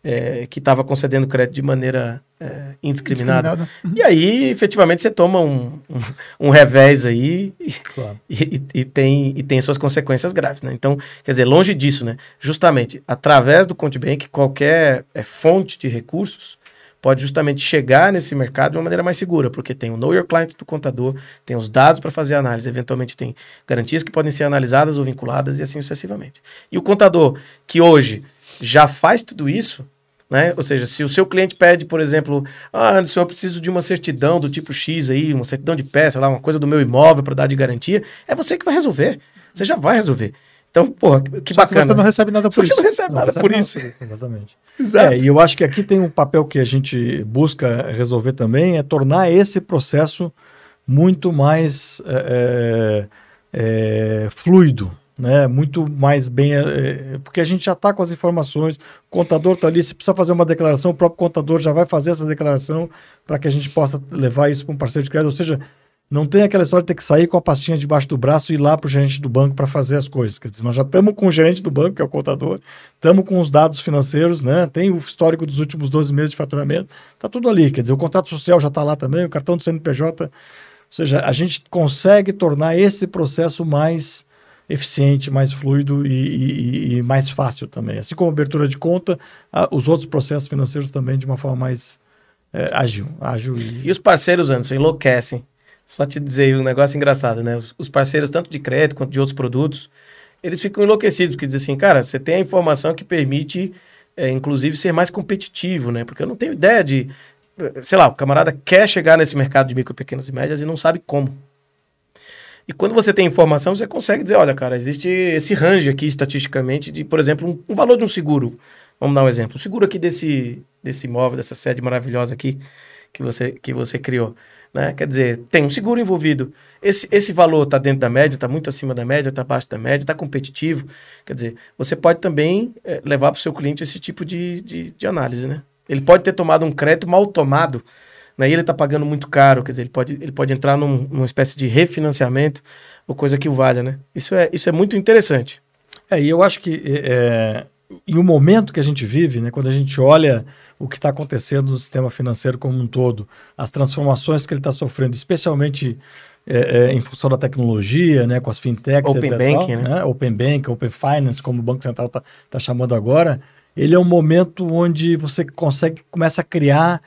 é, que estava concedendo crédito de maneira é, indiscriminada. Uhum. E aí, efetivamente, você toma um, um, um revés aí claro. e, e, e, tem, e tem suas consequências graves. Né? Então, quer dizer, longe disso, né? justamente, através do Contibank, qualquer é, fonte de recursos pode justamente chegar nesse mercado de uma maneira mais segura, porque tem o Know Your Client do contador, tem os dados para fazer análise, eventualmente tem garantias que podem ser analisadas ou vinculadas e assim sucessivamente. E o contador que hoje já faz tudo isso, né? Ou seja, se o seu cliente pede, por exemplo, ah, Anderson, eu preciso de uma certidão do tipo X aí, uma certidão de peça, lá, uma coisa do meu imóvel para dar de garantia, é você que vai resolver. Você já vai resolver. Então, porra, que Só bacana. Que você não recebe nada por Só isso. Você não recebe não nada recebe por nada isso. Exatamente. Exato. É, e eu acho que aqui tem um papel que a gente busca resolver também, é tornar esse processo muito mais é, é, fluido né, muito mais bem, é, porque a gente já está com as informações, o contador está ali, se precisa fazer uma declaração, o próprio contador já vai fazer essa declaração para que a gente possa levar isso para um parceiro de crédito, ou seja, não tem aquela história de ter que sair com a pastinha debaixo do braço e ir lá para o gerente do banco para fazer as coisas. Quer dizer, nós já estamos com o gerente do banco, que é o contador, estamos com os dados financeiros, né? tem o histórico dos últimos 12 meses de faturamento, está tudo ali. Quer dizer, o contrato social já está lá também, o cartão do CNPJ. Ou seja, a gente consegue tornar esse processo mais eficiente, mais fluido e, e, e, mais fácil também. Assim como a abertura de conta, a, os outros processos financeiros também de uma forma mais é, ágil. ágil e... e os parceiros, Anderson, enlouquecem. Só te dizer um negócio engraçado, né? Os, os, parceiros, tanto de crédito quanto de outros produtos, eles ficam enlouquecidos, porque dizem assim, cara, você tem a informação que permite, é, inclusive, ser mais competitivo, né? Porque eu não tenho ideia de, sei lá, o camarada quer chegar nesse mercado de micro, pequenas e médias e não sabe como. E quando você tem informação, você consegue dizer, olha, cara, existe esse range aqui estatisticamente de, por exemplo, um, um valor de um seguro. Vamos dar um exemplo. O seguro aqui desse, desse imóvel, dessa sede maravilhosa aqui que você, que você criou. Né? Quer dizer, tem um seguro envolvido. Esse, esse valor está dentro da média, está muito acima da média, está abaixo da média, está competitivo. Quer dizer, você pode também é, levar para o seu cliente esse tipo de, de, de, análise. Né? Ele pode ter tomado um crédito mal tomado, né? e ele está pagando muito caro. Quer dizer, ele pode, ele pode entrar num, numa espécie de refinanciamento ou coisa que o valha. Né? Isso, é, isso é muito interessante. É, e eu acho que é, e o momento que a gente vive, né, quando a gente olha o que está acontecendo no sistema financeiro como um todo, as transformações que ele está sofrendo, especialmente é, é, em função da tecnologia, né, com as fintechs, Open etc, Bank, né? né? Open Bank, Open Finance, como o Banco Central está tá chamando agora, ele é um momento onde você consegue começa a criar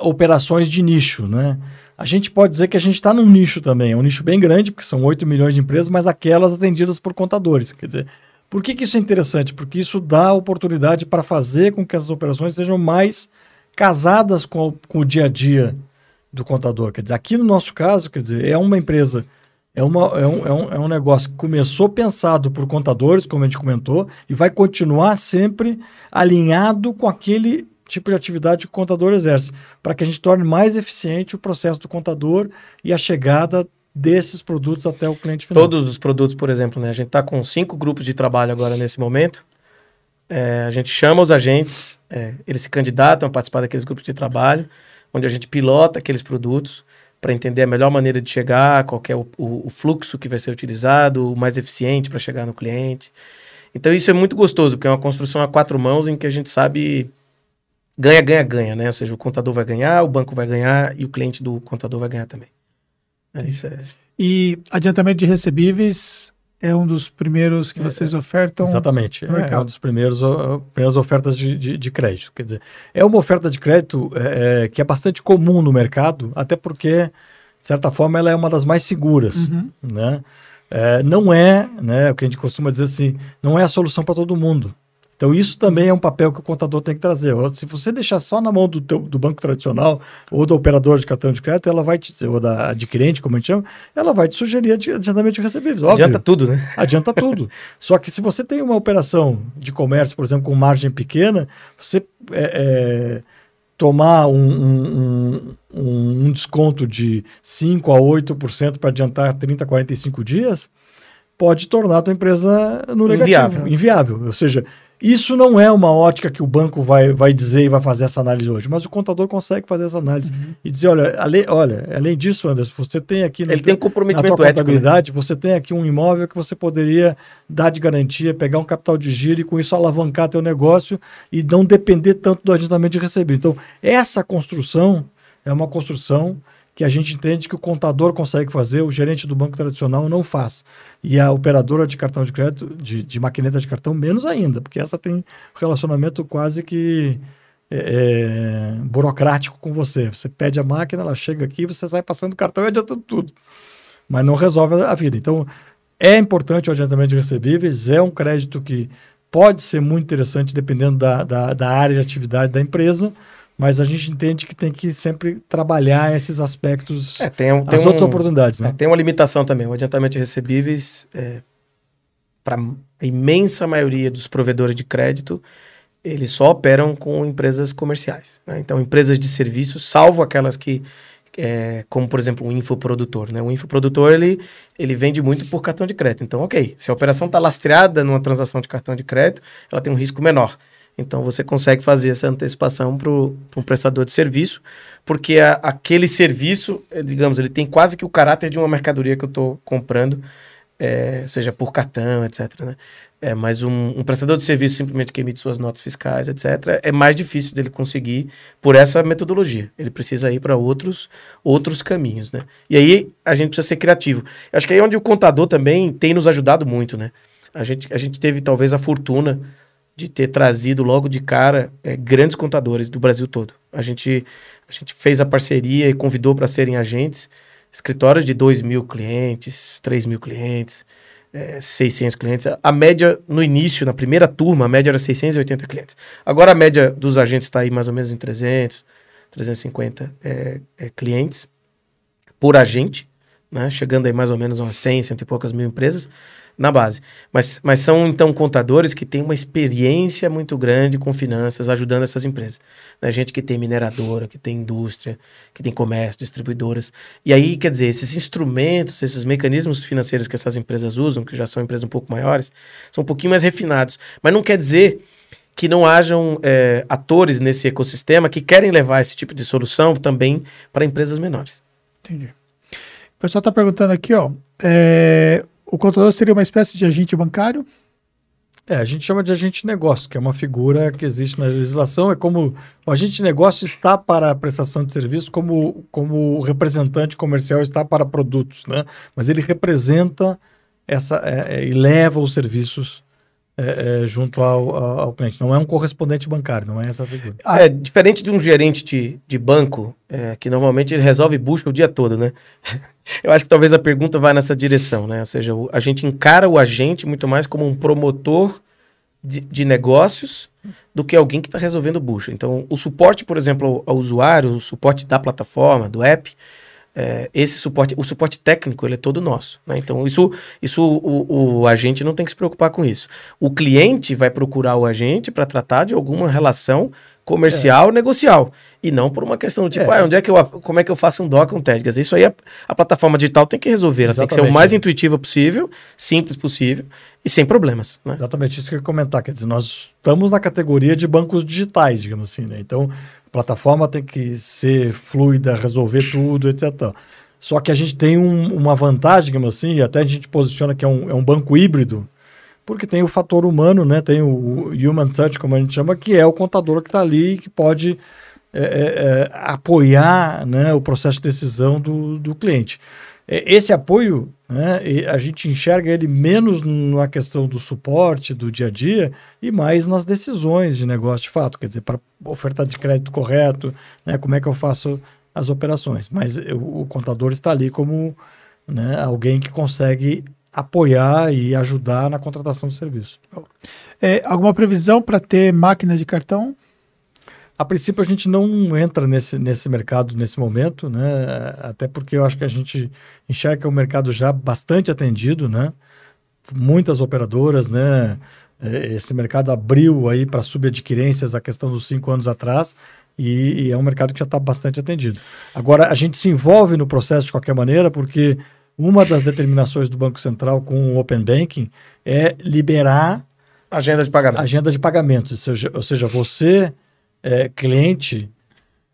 operações de nicho, né? A gente pode dizer que a gente está num nicho também, é um nicho bem grande, porque são 8 milhões de empresas, mas aquelas atendidas por contadores. Quer dizer, por que, que isso é interessante? Porque isso dá oportunidade para fazer com que essas operações sejam mais casadas com o, com o dia a dia do contador. Quer dizer, aqui no nosso caso, quer dizer, é uma empresa, é, uma, é, um, é, um, é um negócio que começou pensado por contadores, como a gente comentou, e vai continuar sempre alinhado com aquele tipo de atividade que o contador exerce, para que a gente torne mais eficiente o processo do contador e a chegada desses produtos até o cliente final. Todos os produtos, por exemplo, né? A gente está com cinco grupos de trabalho agora nesse momento. É, a gente chama os agentes, é, eles se candidatam a participar daqueles grupos de trabalho, onde a gente pilota aqueles produtos para entender a melhor maneira de chegar, qual é o, o, o, fluxo que vai ser utilizado, o mais eficiente para chegar no cliente. Então isso é muito gostoso, porque é uma construção a quatro mãos em que a gente sabe ganha, ganha, ganha, né? Ou seja, o contador vai ganhar, o banco vai ganhar e o cliente do contador vai ganhar também. É isso é. E adiantamento de recebíveis é um dos primeiros que é, vocês ofertam? Exatamente. É, é um dos primeiros primeiras ofertas de, de, de, crédito. Quer dizer, é uma oferta de crédito é, é, que é bastante comum no mercado, até porque, de certa forma, ela é uma das mais seguras. Uhum. Né? É, não é, né, o que a gente costuma dizer assim, não é a solução para todo mundo. Então, isso também é um papel que o contador tem que trazer. Se você deixar só na mão do, teu, do banco tradicional ou do operador de cartão de crédito, ela vai te dizer, ou da adquirente, como a gente chama, ela vai te sugerir adiantamento de recebíveis. Óbvio. Adianta tudo, né? Adianta tudo. Só que se você tem uma operação de comércio, por exemplo, com margem pequena, você é, é, tomar um, um, um, um, desconto de 5% a 8% para adiantar 30, 45 dias, pode tornar a tua empresa no negativo, inviável. inviável. Ou seja, isso não é uma ótica que o banco vai, vai dizer e vai fazer essa análise hoje, mas o contador consegue fazer essa análise uhum. e dizer, olha, ale, olha, além disso, Anderson, você tem aqui Ele tem um comprometimento na tua contabilidade, ético, né? você tem aqui um imóvel que você poderia dar de garantia, pegar um capital de giro e com isso alavancar teu negócio e não depender tanto do adiantamento de receber. Então, essa construção é uma construção que a gente entende que o contador consegue fazer, o gerente do banco tradicional não faz. E a operadora de cartão de crédito, de, de maquineta de cartão, menos ainda, porque essa tem relacionamento quase que é, é, burocrático com você. Você pede a máquina, ela chega aqui, você sai passando cartão e adiantando tudo. Mas não resolve a vida. Então, é importante o adiantamento de recebíveis, é um crédito que pode ser muito interessante dependendo da, da, da área de atividade da empresa, mas a gente entende que tem que sempre trabalhar esses aspectos, é, tem, um, tem as um, outras oportunidades. Né? É, tem uma limitação também. O adiantamento de recebíveis, é, para a imensa maioria dos provedores de crédito, eles só operam com empresas comerciais. Né? Então, empresas de serviços, salvo aquelas que, é, como por exemplo, o infoprodutor. Né? O infoprodutor ele, ele vende muito por cartão de crédito. Então, ok, se a operação está lastreada numa transação de cartão de crédito, ela tem um risco menor. Então você consegue fazer essa antecipação para um prestador de serviço, porque a, aquele serviço, eh, digamos, ele tem quase que o caráter de uma mercadoria que eu estou comprando, é, seja por cartão, etc. Né? É, mas um, um, prestador de serviço simplesmente que emite suas notas fiscais, etc., é mais difícil dele conseguir por essa metodologia. Ele precisa ir para outros, outros caminhos. Né? E aí a gente precisa ser criativo. Acho que aí é onde o contador também tem nos ajudado muito. Né? A, gente, a gente teve talvez a fortuna de ter trazido logo de cara é, grandes contadores do Brasil todo. A gente, a gente fez a parceria e convidou para serem agentes, escritórios de 2 mil clientes, 3 mil clientes, é, 600 clientes. A média, no início, na primeira turma, a média era 680 clientes. Agora a média dos agentes está aí mais ou menos em 300, 350 é, é, clientes por agente, né? chegando aí mais ou menos a 100, cento e poucas mil empresas na base. Mas, mas são, então, contadores que têm uma experiência muito grande com finanças, ajudando essas empresas. Né? Gente que tem mineradora, que tem indústria, que tem comércio, distribuidoras. E aí, quer dizer, esses instrumentos, esses mecanismos financeiros que essas empresas usam, que já são empresas um pouco maiores, são um pouquinho mais refinados. Mas não quer dizer que não hajam é, atores nesse ecossistema que querem levar esse tipo de solução também para empresas menores. Entendi. O pessoal está perguntando aqui, ó, é, o contador seria uma espécie de agente bancário? É, a gente chama de agente de negócio, que é uma figura que existe na legislação. É como o agente de negócio está para a prestação de serviço, como, como o representante comercial está para produtos, né? Mas ele representa essa é, é, e leva os serviços é, é, junto ao, ao, cliente. Não é um correspondente bancário, não é essa figura. Ah, é diferente de um gerente de, de banco, é, que normalmente ele resolve busca o dia todo, né? Eu acho que talvez a pergunta vá nessa direção, né? Ou seja, o, a gente encara o agente muito mais como um promotor de, de negócios do que alguém que está resolvendo bucha. Então, o suporte, por exemplo, ao, ao usuário, o suporte da plataforma, do app, é, esse suporte, o suporte técnico, ele é todo nosso. Né? Então, isso, isso o, o, agente não tem que se preocupar com isso. O cliente vai procurar o agente para tratar de alguma relação comercial, é. negocial. E não por uma questão tipo, é. ah, onde é que eu, como é que eu faço um doc, um TED? isso aí a, a, plataforma digital tem que resolver. Ela Exatamente, tem que ser o mais intuitiva possível, simples possível e sem problemas. Né? Exatamente, isso que eu ia comentar. Quer dizer, nós estamos na categoria de bancos digitais, digamos assim, né? Então, plataforma tem que ser fluida, resolver tudo, etc. Só que a gente tem um, uma vantagem, digamos assim, e até a gente posiciona que é um, é um banco híbrido, porque tem o fator humano, né? Tem o human touch, como a gente chama, que é o contador que está ali e que pode é, é, é, apoiar né, o processo de decisão do, do cliente. É, esse apoio, né, a gente enxerga ele menos na questão do suporte do dia a dia e mais nas decisões de negócio de fato, quer dizer, para oferta de crédito correto, né, como é que eu faço as operações. Mas o, o contador está ali como né, alguém que consegue apoiar e ajudar na contratação do serviço. É, alguma previsão para ter máquina de cartão? A princípio a gente não entra nesse, nesse mercado nesse momento, né? Até porque eu acho que a gente enxerga o mercado já bastante atendido, né? Muitas operadoras, né? É, esse mercado abriu aí para subadquirências a questão dos cinco anos atrás e, e é um mercado que já está bastante atendido. Agora a gente se envolve no processo de qualquer maneira porque uma das determinações do Banco Central com o Open Banking é liberar agenda de pagamentos. Agenda de pagamentos, ou seja, ou seja você, é, cliente,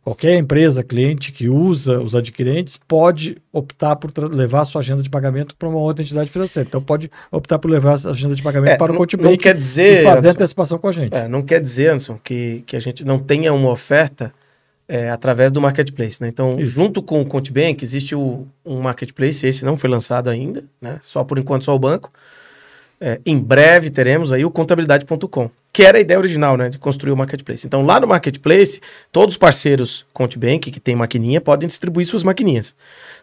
qualquer empresa cliente que usa os adquirentes pode optar por levar a sua agenda de pagamento para uma outra entidade financeira. Então pode optar por levar a agenda de pagamento é, para o Contbank quer dizer, e fazer Anderson, antecipação com a gente. É, não quer dizer, Anderson, que, que a gente não tenha uma oferta é, através do marketplace. Né? Então, Isso. junto com o ConteBank, existe o, um marketplace, esse não foi lançado ainda, né? só por enquanto só o banco. É, em breve teremos aí o contabilidade.com, que era a ideia original, né, de construir o marketplace. Então, lá no marketplace, todos os parceiros ConteBank que tem maquininha podem distribuir suas maquininhas.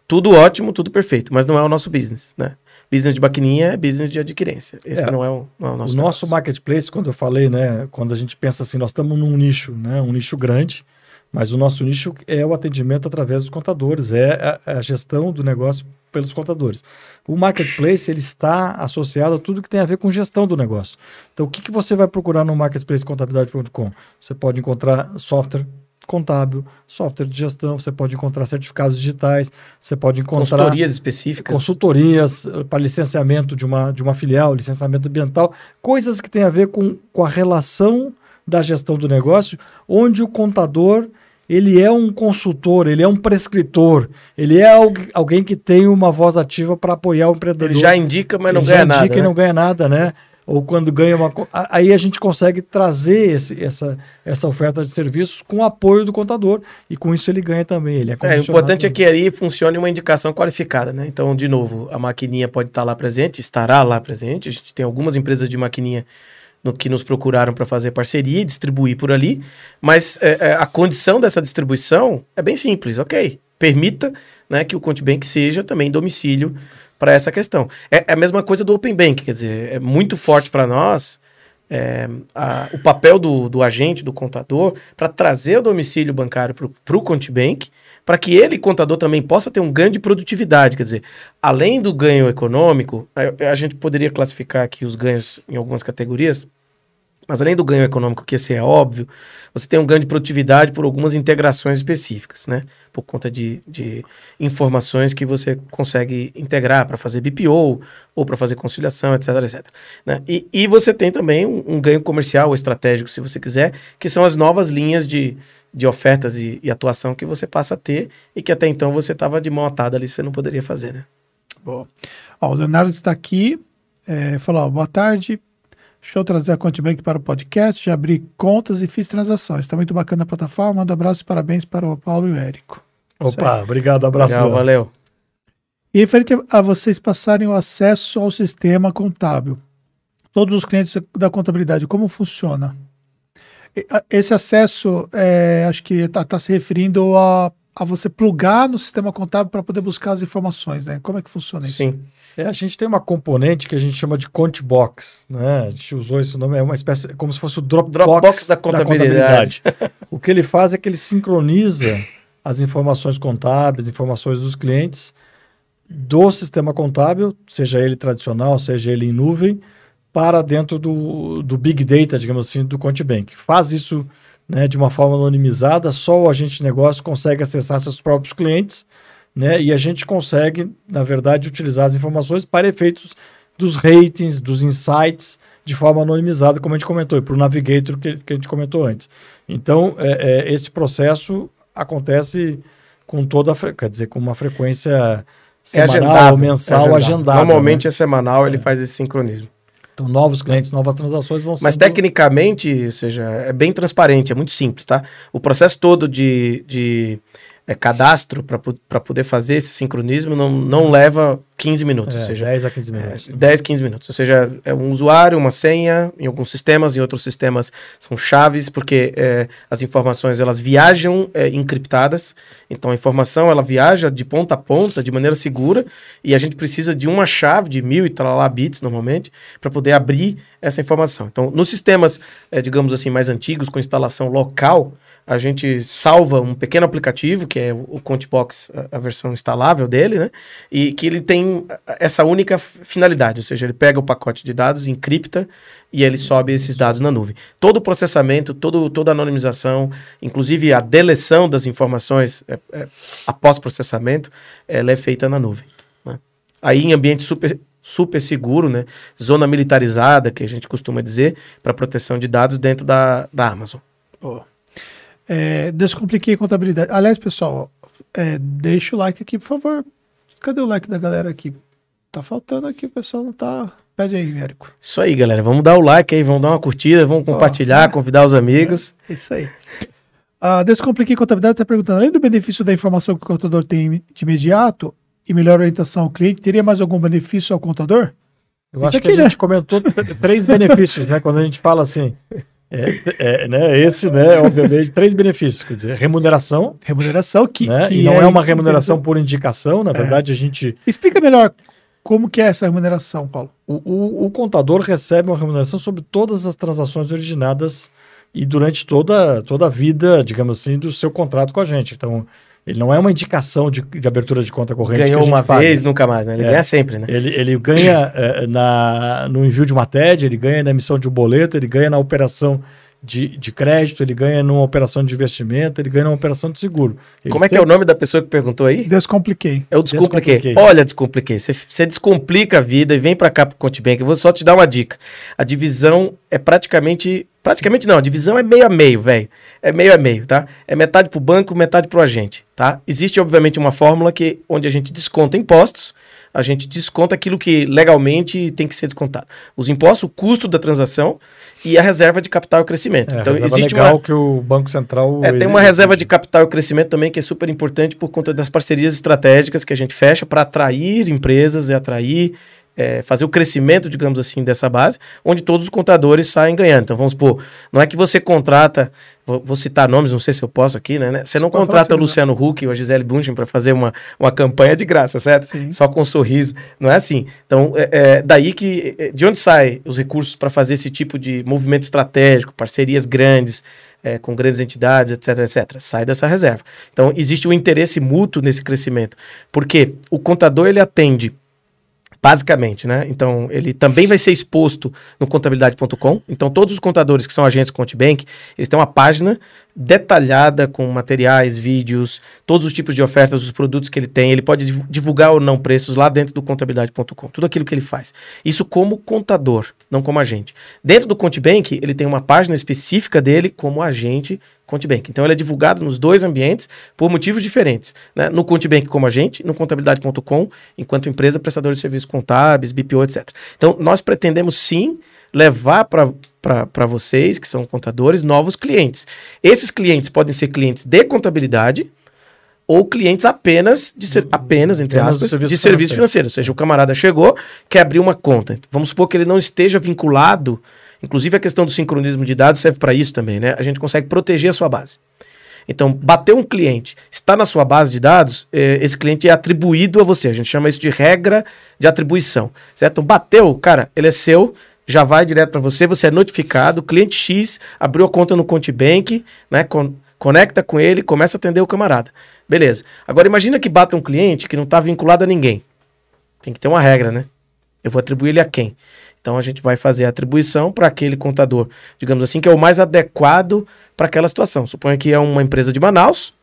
Tudo ótimo, tudo perfeito, mas não é o nosso business, né? Business de maquininha é business de adquirência. Esse é, não, é o, não, é o, nosso O nosso marketplace, quando eu falei, né, quando a gente pensa assim, nós estamos num nicho, né, um nicho grande, mas o nosso nicho é o atendimento através dos contadores, é a, a, gestão do negócio pelos contadores. O marketplace ele está associado a tudo que tem a ver com gestão do negócio. Então, o que, que você vai procurar no marketplace contabilidade.com? Você pode encontrar software contábil, software de gestão, você pode encontrar certificados digitais, você pode encontrar consultorias específicas, consultorias eh, para licenciamento de uma, de uma filial, licenciamento ambiental, coisas que têm a ver com, com a relação da gestão do negócio, onde o contador ele é um consultor, ele é um prescritor, ele é alguém que tem uma voz ativa para apoiar o empreendedor. Ele já indica, mas não ele ganha nada. Já indica né? e não ganha nada, né? Ou quando ganha uma. Aí a gente consegue trazer esse, essa, essa oferta de serviços com o apoio do contador e com isso ele ganha também. Ele é, é o importante é que aí funcione uma indicação qualificada, né? Então, de novo, a maquininha pode estar lá presente, estará lá presente. A gente tem algumas empresas de maquininha no que nos procuraram para fazer parceria e distribuir por ali, mas é, é, a condição dessa distribuição é bem simples, ok? Permita né, que o Conte Bank seja também domicílio para essa questão. É, é, a mesma coisa do Open Bank, quer dizer, é muito forte para nós é, a, o papel do, do agente, do contador, para trazer o domicílio bancário para o Contibank, para que ele, contador, também possa ter um ganho de produtividade. Quer dizer, além do ganho econômico, a, a gente poderia classificar aqui os ganhos em algumas categorias, mas além do ganho econômico, que esse é óbvio, você tem um ganho de produtividade por algumas integrações específicas, né? Por conta de, de informações que você consegue integrar para fazer BPO ou para fazer conciliação, etc, etc. Né? E, e você tem também um, um, ganho comercial ou estratégico, se você quiser, que são as novas linhas de, de ofertas e, e atuação que você passa a ter e que até então você estava de mão atada ali, você não poderia fazer, né? Bom. Ó, o Leonardo está aqui, é, falou, ó, boa tarde, Deixa eu trazer a ContiBank para o podcast, já abri contas e fiz transações. Está muito bacana a plataforma. Manda abraços e parabéns para o Paulo e o Érico. Opa, obrigado, abraço. Legal, valeu. E referente a vocês passarem o acesso ao sistema contábil, todos os clientes da contabilidade, como funciona? Esse acesso, é, acho que está tá se referindo a, a você plugar no sistema contábil para poder buscar as informações, né? Como é que funciona isso? Sim. É, a gente tem uma componente que a gente chama de Contbox, né? A gente usou esse nome, é uma espécie, como se fosse o Dropbox, Dropbox da contabilidade. Da contabilidade. o que ele faz é que ele sincroniza as informações contábeis, informações dos clientes do sistema contábil, seja ele tradicional, seja ele em nuvem, para dentro do, do Big Data, digamos assim, do Contibank. Faz isso né, de uma forma anonimizada, só o agente de negócio consegue acessar seus próprios clientes né? E a gente consegue, na verdade, utilizar as informações para efeitos dos ratings, dos insights, de forma anonimizada, como a gente comentou, e para o Navigator que, que, a gente comentou antes. Então, é, é, esse processo acontece com toda a quer dizer, com uma frequência é semanal, é mensal, é agendada. Normalmente né? é semanal, ele faz esse sincronismo. Então, novos clientes, novas transações vão ser. Mas tecnicamente, ou seja, é bem transparente, é muito simples, tá? O processo todo de, de é, cadastro para poder fazer esse sincronismo não, não leva 15 minutos. É, ou seja, 10 a 15 minutos. É, 10, 15 minutos. Ou seja, é um usuário, uma senha, em alguns sistemas, em outros sistemas são chaves, porque é, as informações elas viajam é, encriptadas. Então a informação ela viaja de ponta a ponta de maneira segura e a gente precisa de uma chave de mil e tal bits normalmente para poder abrir essa informação. Então, nos sistemas, é, digamos assim, mais antigos, com instalação local, a gente salva um pequeno aplicativo, que é o Contbox, a, versão instalável dele, né? E que ele tem essa única finalidade, ou seja, ele pega o pacote de dados, encripta e ele sobe esses dados na nuvem. Todo o processamento, todo, toda a anonimização, inclusive a deleção das informações é, é, após processamento, ela é feita na nuvem. Né? Aí em ambiente super, super seguro, né? Zona militarizada, que a gente costuma dizer, para proteção de dados dentro da, da Amazon. Oh. É, descompliquei contabilidade. Aliás, pessoal, é, deixa o like aqui, por favor. Cadê o like da galera aqui? Tá faltando aqui, o pessoal não tá. Pede aí, Érico. Isso aí, galera. Vamos dar o like aí, vamos dar uma curtida, vamos compartilhar, oh, convidar os amigos. É, isso aí. Uh, Descompliquei Contabilidade está perguntando: além do benefício da informação que o contador tem de imediato e melhor orientação ao cliente, teria mais algum benefício ao contador? Eu Isso acho aqui, que a né? gente comentou três benefícios, né? Quando a gente fala assim, é, é, né, esse, né, obviamente, três benefícios, quer dizer, remuneração. Remuneração que, né, que não é, é uma remuneração por indicação, na é. verdade a gente... Explica melhor como que é essa remuneração, Paulo. O, o, o, contador recebe uma remuneração sobre todas as transações originadas e durante toda, toda a vida, digamos assim, do seu contrato com a gente. Então, ele não é uma indicação de, de abertura de conta corrente. Ganhou uma paga. vez, nunca mais, né? Ele é. ganha sempre, né? Ele, ele ganha é, na, no envio de uma TED, ele ganha na emissão de um boleto, ele ganha na operação de, de crédito, ele ganha numa operação de investimento, ele ganha numa operação de seguro. Ele Como é que é o nome da pessoa que perguntou aí? Descompliquei. Eu descompliquei. descompliquei. Olha, descompliquei. Você descomplica a vida e vem para cá pro Contibank. Eu vou só te dar uma dica. A divisão é praticamente Praticamente não, a divisão é meio a meio, velho. É meio a meio, tá? É metade pro banco, metade pro agente, tá? Existe, obviamente, uma fórmula que, onde a gente desconta impostos, a gente desconta aquilo que legalmente tem que ser descontado. Os impostos, o custo da transação e a reserva de capital e crescimento. É, então, existe legal uma... que o Banco Central... É, tem uma reserva de capital e crescimento também que é super importante por conta das parcerias estratégicas que a gente fecha para atrair empresas e atrair é, fazer o crescimento, digamos assim, dessa base, onde todos os contadores saem ganhando. Então vamos supor, não é que você contrata, vou, vou citar nomes, não sei se eu posso aqui, né? né? Você não contrata o Luciano Huck ou a Gisele Bündchen para fazer uma, uma campanha de graça, certo? Sim. Só com um sorriso. Não é assim. Então, é, é daí que. É, de onde saem os recursos para fazer esse tipo de movimento estratégico, parcerias grandes, é, com grandes entidades, etc, etc. Sai dessa reserva. Então, existe um interesse mútuo nesse crescimento. Porque o contador, ele atende basicamente, né? Então, ele também vai ser exposto no contabilidade.com. Então, todos os contadores que são agentes Contibank, eles têm uma página detalhada com materiais, vídeos, todos os tipos de ofertas, os produtos que ele tem. Ele pode divulgar ou não preços lá dentro do contabilidade.com. Tudo aquilo que ele faz. Isso como contador, não como agente. Dentro do Contibank, ele tem uma página específica dele como agente Contibank. Então ele é divulgado nos dois ambientes por motivos diferentes. Né? No Contibank como agente, no contabilidade.com, enquanto empresa prestadora de serviços contábeis, BPO, etc. Então nós pretendemos sim levar para vocês, que são contadores, novos clientes. Esses clientes podem ser clientes de contabilidade ou clientes apenas, de ser, apenas entre apenas aspas, serviço de serviço financeiro. Ou seja, o camarada chegou, quer abrir uma conta. Vamos supor que ele não esteja vinculado Inclusive a questão do sincronismo de dados serve para isso também, né? A gente consegue proteger a sua base. Então, bateu um cliente, está na sua base de dados, eh, esse cliente é atribuído a você. A gente chama isso de regra de atribuição, certo? Então, bateu, cara, ele é seu, já vai direto para você, você é notificado, cliente X abriu a conta no Contibank, né? Con conecta com ele, começa a atender o camarada. Beleza. Agora imagina que bata um cliente que não está vinculado a ninguém. Tem que ter uma regra, né? Eu vou atribuir ele a quem? Então a gente vai fazer a atribuição para aquele contador, digamos assim, que é o mais adequado para aquela situação. Suponha que é uma empresa de Manaus,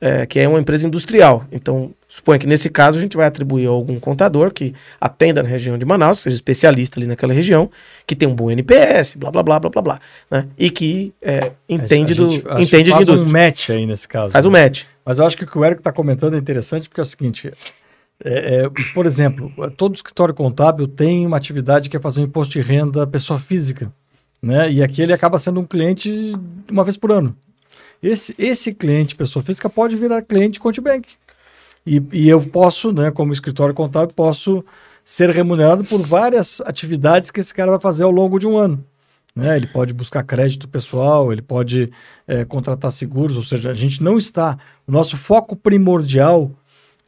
é, que é uma empresa industrial. Então, suponha que nesse caso a gente vai atribuir a algum contador que atenda na região de Manaus, seja especialista ali naquela região, que tem um bom NPS, blá blá blá blá blá blá, né? E que é, entende a gente, do entende faz de indústria. um match aí nesse caso. Faz né? um match. Mas eu acho que o que o Eric está comentando é interessante porque é o seguinte: é, é, por exemplo, todo escritório contábil tem uma atividade que é fazer um imposto de renda pessoa física, né? E aqui ele acaba sendo um cliente uma vez por ano. Esse, esse cliente pessoa física pode virar cliente Contibank. E, e eu posso, né, como escritório contábil, posso ser remunerado por várias atividades que esse cara vai fazer ao longo de um ano. Né? Ele pode buscar crédito pessoal, ele pode é, contratar seguros, ou seja, a gente não está. O nosso foco primordial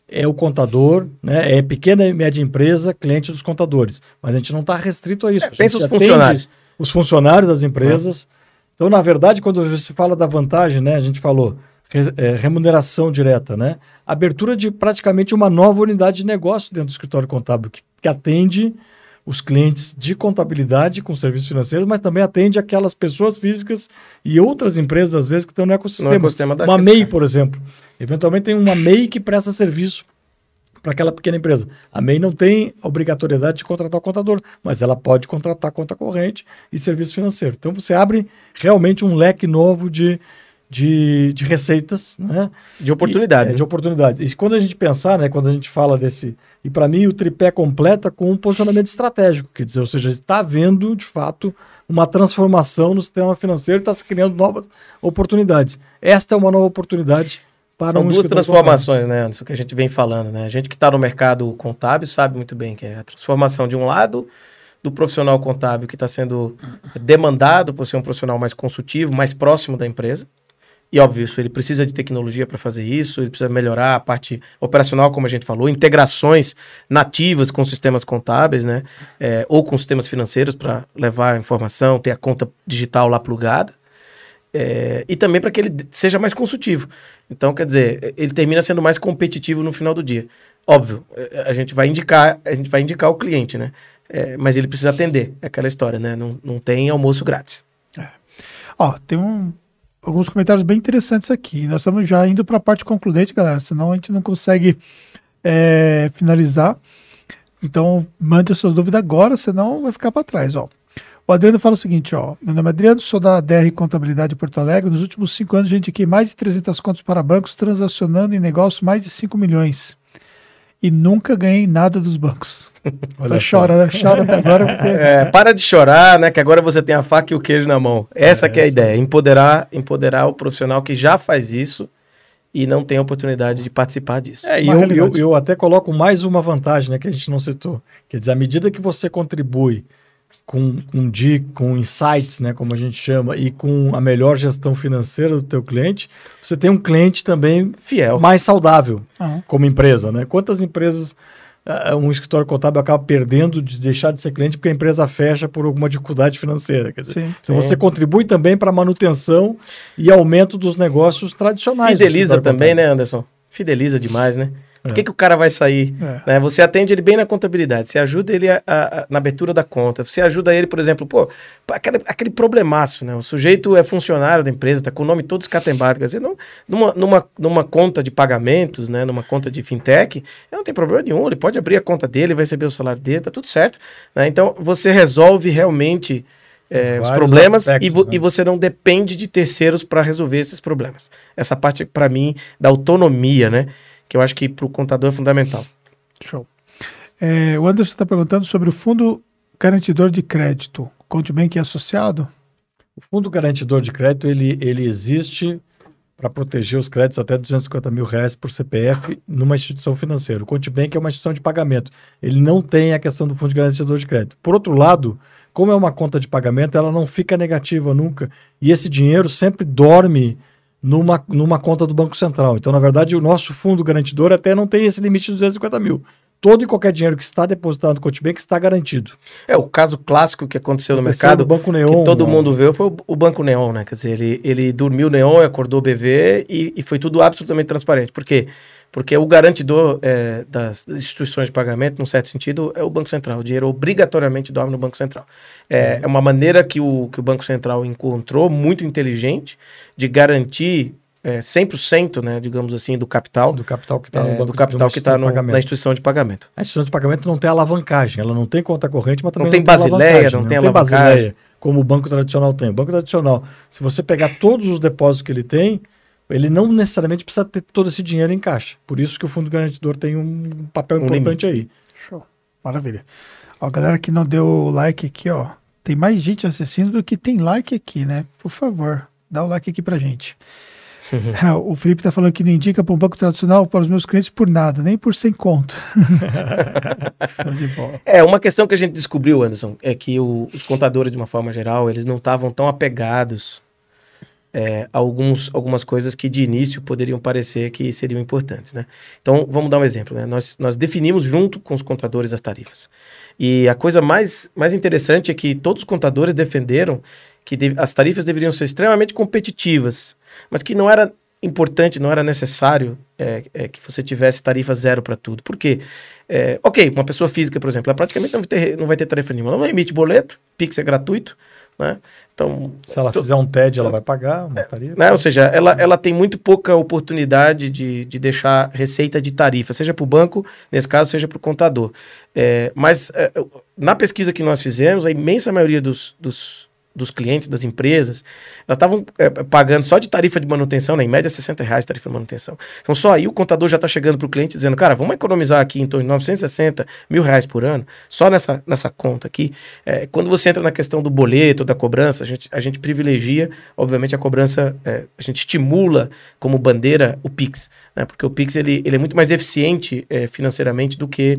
é o contador, né? É pequena e média empresa, cliente dos contadores. Mas a gente não está restrito a isso. É, pensa os funcionários. Os funcionários das empresas. Então, na verdade, quando você fala da vantagem, né? A gente falou re, é, remuneração direta, né? Abertura de praticamente uma nova unidade de negócio dentro do escritório contábil que, que atende os clientes de contabilidade com serviços financeiros, mas também atende aquelas pessoas físicas e outras empresas, às vezes, que estão no ecossistema. No ecossistema da uma MEI, por exemplo. Eventualmente tem uma MEI que presta serviço para aquela pequena empresa. A MEI não tem obrigatoriedade de contratar o contador, mas ela pode contratar conta corrente e serviço financeiro. Então você abre realmente um leque novo de, de, de receitas, né? De oportunidades. É, né? De oportunidades. E quando a gente pensar, né, quando a gente fala desse. E para mim o tripé completa com um posicionamento estratégico, quer dizer, ou seja, está havendo de fato uma transformação no sistema financeiro, está se criando novas oportunidades. Esta é uma nova oportunidade para São um duas transformações, né, Anderson, que a gente vem falando, né? A gente que está no mercado contábil sabe muito bem que é a transformação de um lado do profissional contábil que está sendo demandado por ser um profissional mais consultivo, mais próximo da empresa. E óbvio, isso, ele precisa de tecnologia para fazer isso, ele precisa melhorar a parte operacional, como a gente falou, integrações nativas com sistemas contábeis, né? É, ou com sistemas financeiros para levar a informação, ter a conta digital lá plugada. É, e também para que ele seja mais consultivo. Então, quer dizer, ele termina sendo mais competitivo no final do dia. Óbvio, é, a gente vai indicar, a gente vai indicar o cliente, né? É, mas ele precisa atender, é aquela história, né? Não, não tem almoço grátis. É. Ó, tem um, alguns comentários bem interessantes aqui. Nós estamos já indo para a parte concludente, galera, senão a gente não consegue é, finalizar. Então, mande sua dúvida agora, senão vai ficar para trás, ó. O Adriano fala o seguinte, ó. Meu nome é Adriano, sou da DR Contabilidade Porto Alegre. Nos últimos cinco anos, a gente aqui mais de 300 contas para bancos, transacionando em negócio mais de 5 milhões. E nunca ganhei nada dos bancos. Olha chora, né? Chora até agora. Porque... É, para de chorar, né? Que agora você tem a faca e o queijo na mão. Essa é, que é a ideia. Empoderar, empoderar o profissional que já faz isso e não tem a oportunidade de participar disso. É, e eu, eu, eu, até coloco mais uma vantagem né, que a gente não citou. Quer dizer, à medida que você contribui com um DIC, com insights, né, como a gente chama, e com a melhor gestão financeira do teu cliente, você tem um cliente também fiel, mais saudável uhum. como empresa, né? Quantas empresas uh, um escritório contábil acaba perdendo de deixar de ser cliente porque a empresa fecha por alguma dificuldade financeira? Dizer, sim, então sim. você contribui também para a manutenção e aumento dos negócios tradicionais. Fideliza também, contábil. né, Anderson? Fideliza demais, né? Por que, é. que o cara vai sair? É. Né? Você atende ele bem na contabilidade, você ajuda ele a, a, a, na abertura da conta, você ajuda ele, por exemplo, pô, aquele, aquele problemaço, né? O sujeito é funcionário da empresa, tá com o nome todo escatembado, quer dizer, não, numa, numa, numa conta de pagamentos, né? Numa conta de fintech, não tem problema nenhum, ele pode abrir a conta dele, vai receber o salário dele, tá tudo certo. Né? Então, você resolve realmente é, os problemas aspectos, e, vo né? e, você não depende de terceiros para resolver esses problemas. Essa parte, para mim, da autonomia, né? Que eu acho que para o contador é fundamental. Show. É, o Anderson está perguntando sobre o fundo garantidor de crédito. Conte bem que é associado? O fundo garantidor de crédito ele, ele existe para proteger os créditos até 250 mil reais por CPF numa instituição financeira. O Conte Bank é uma instituição de pagamento. Ele não tem a questão do fundo garantidor de crédito. Por outro lado, como é uma conta de pagamento, ela não fica negativa nunca. E esse dinheiro sempre dorme numa, numa conta do Banco Central. Então, na verdade, o nosso fundo garantidor até não tem esse limite de 250 mil. Todo e qualquer dinheiro que está depositado no Cotibank está garantido. É, o caso clássico que aconteceu, aconteceu no mercado, no Banco Neon, que todo né? mundo viu, foi o, Banco Neon, né? Quer dizer, ele, ele dormiu Neon, acordou o BV e, e foi tudo absolutamente transparente. Por quê? Porque o garantidor é, das instituições de pagamento, num certo sentido, é o Banco Central. O dinheiro obrigatoriamente dorme no Banco Central. É, é uma maneira que o, que o Banco Central encontrou, muito inteligente, de garantir é, 100%, né, digamos assim, do capital. Do capital que está no é, banco, do capital que está na instituição de pagamento. A instituição de pagamento não tem alavancagem, ela não tem conta corrente, mas também não, não tem, basileia, não, não tem, alavancagem. basileia, como o banco tradicional tem. O banco tradicional, se você pegar todos os depósitos que ele tem, ele não necessariamente precisa ter todo esse dinheiro em caixa. Por isso que o fundo garantidor tem um papel um importante limite. aí. Show. Maravilha. Ó, galera que não deu like aqui, ó. Tem mais gente assistindo do que tem like aqui, né? Por favor, dá o like aqui pra gente. o Felipe tá falando que não indica para um banco tradicional para os meus clientes por nada, nem por sem conto. é, uma questão que a gente descobriu, Anderson, é que o, os contadores, de uma forma geral, eles não estavam tão apegados é, alguns, algumas coisas que de início poderiam parecer que seriam importantes. Né? Então, vamos dar um exemplo. Né? Nós, nós definimos junto com os contadores as tarifas. E a coisa mais, mais interessante é que todos os contadores defenderam que de, as tarifas deveriam ser extremamente competitivas, mas que não era importante, não era necessário é, é, que você tivesse tarifa zero para tudo. Por quê? É, ok, uma pessoa física, por exemplo, ela praticamente não vai ter, não vai ter tarifa nenhuma. Ela não emite boleto, Pix é gratuito, né? Então, se ela fizer um TED, ela vai pagar uma tarifa. Né? Ou seja, ela, ela tem muito pouca oportunidade de, de deixar receita de tarifa, seja para o banco, nesse caso, seja para o contador. É, mas é, na pesquisa que nós fizemos, a imensa maioria dos, dos dos clientes, das empresas, elas estavam é, pagando só de tarifa de manutenção, né, em média 60 reais de tarifa de manutenção. Então só aí o contador já está chegando para o cliente dizendo, cara, vamos economizar aqui em torno de 960 mil reais por ano, só nessa, nessa conta aqui. É, quando você entra na questão do boleto, da cobrança, a gente, a gente privilegia, obviamente, a cobrança, é, a gente estimula como bandeira o PIX, né, porque o PIX ele, ele é muito mais eficiente financeiramente do que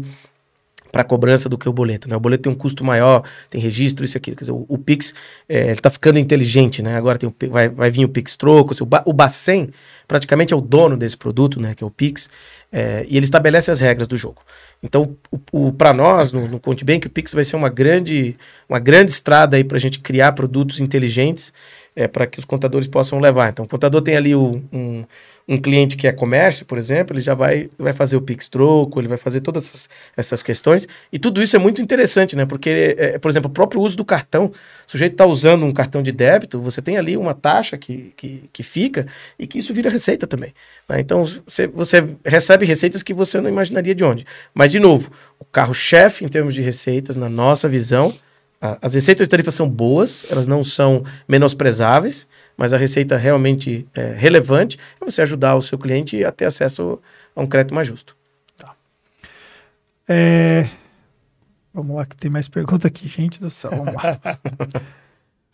para cobrança do que o boleto. Né? O boleto tem um custo maior, tem registro, isso aqui. Quer dizer, o, o Pix está ficando inteligente, né? Agora tem o, vai, vai vir o Pix Troco, o, ba, o Bacen praticamente é o dono desse produto, né? Que é o Pix, é, e ele estabelece as regras do jogo. Então, o, o para nós, no, no Conte Bank, o Pix vai ser uma grande, uma grande estrada aí para a gente criar produtos inteligentes é, para que os contadores possam levar. Então, o contador tem ali o, um um cliente que é comércio, por exemplo, ele já vai, vai fazer o Pix Troco, ele vai fazer todas essas, essas questões. E tudo isso é muito interessante, né? Porque, é, é por exemplo, o próprio uso do cartão, o sujeito está usando um cartão de débito, você tem ali uma taxa que, que, que fica e que isso vira receita também. Né? Então, você, você recebe receitas que você não imaginaria de onde. Mas, de novo, o carro-chefe em termos de receitas, na nossa visão, a, as receitas de tarifa são boas, elas não são menosprezáveis, mas a receita realmente é, relevante é você ajudar o seu cliente a ter acesso a um crédito mais justo. Tá. É... Vamos lá, que tem mais pergunta aqui, gente do céu. Vamos lá.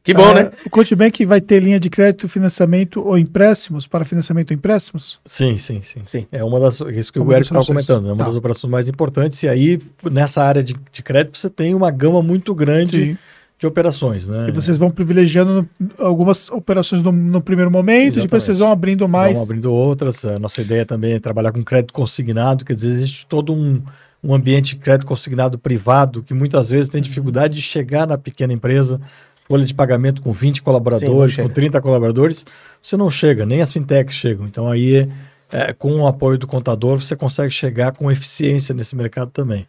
Que bom, Ah, né? O Contibank vai ter linha de crédito, financiamento ou empréstimos para financiamento ou empréstimos? Sim, sim, sim. Sim. É uma das. Isso que Uma o Eric estava comentando, é uma Tá. das operações mais importantes. E aí, nessa área de, de crédito, você tem uma gama muito grande Sim. De operações, né? E vocês vão privilegiando algumas operações no, no primeiro momento, e depois Exatamente. vocês vão abrindo mais. Vamos abrindo outras. A nossa ideia também é trabalhar com crédito consignado, quer dizer, existe todo um, um ambiente de crédito consignado privado que muitas vezes tem dificuldade de chegar na pequena empresa. Folha de pagamento com 20 colaboradores, Sim, com chega. 30 colaboradores, você não chega, nem as fintechs chegam. Então aí, é, com o apoio do contador, você consegue chegar com eficiência nesse mercado também.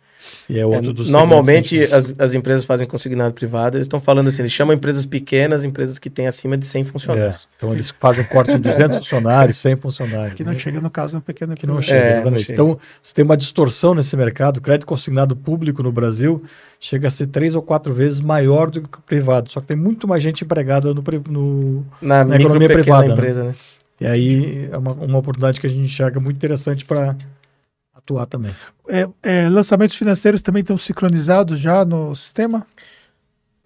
E é outro É, dos normalmente as, as empresas fazem consignado privado, eles estão falando assim, eles chamam empresas pequenas, empresas que têm acima de 100 é, funcionários. então eles fazem um corte de 200 funcionários, 100 funcionários. Que não né? chega, no caso, no pequeno que não chega. É, exatamente. não chega. Então, você tem uma distorção nesse mercado. O crédito consignado público no Brasil chega a ser três ou quatro vezes maior do que o privado. Só que tem muito mais gente empregada no, no- Na, Na micro economia pequena privada, né? empresa, né? E aí é uma, uma oportunidade que a gente enxerga muito interessante para atuar também. É, é, lançamentos financeiros também estão sincronizados já no sistema?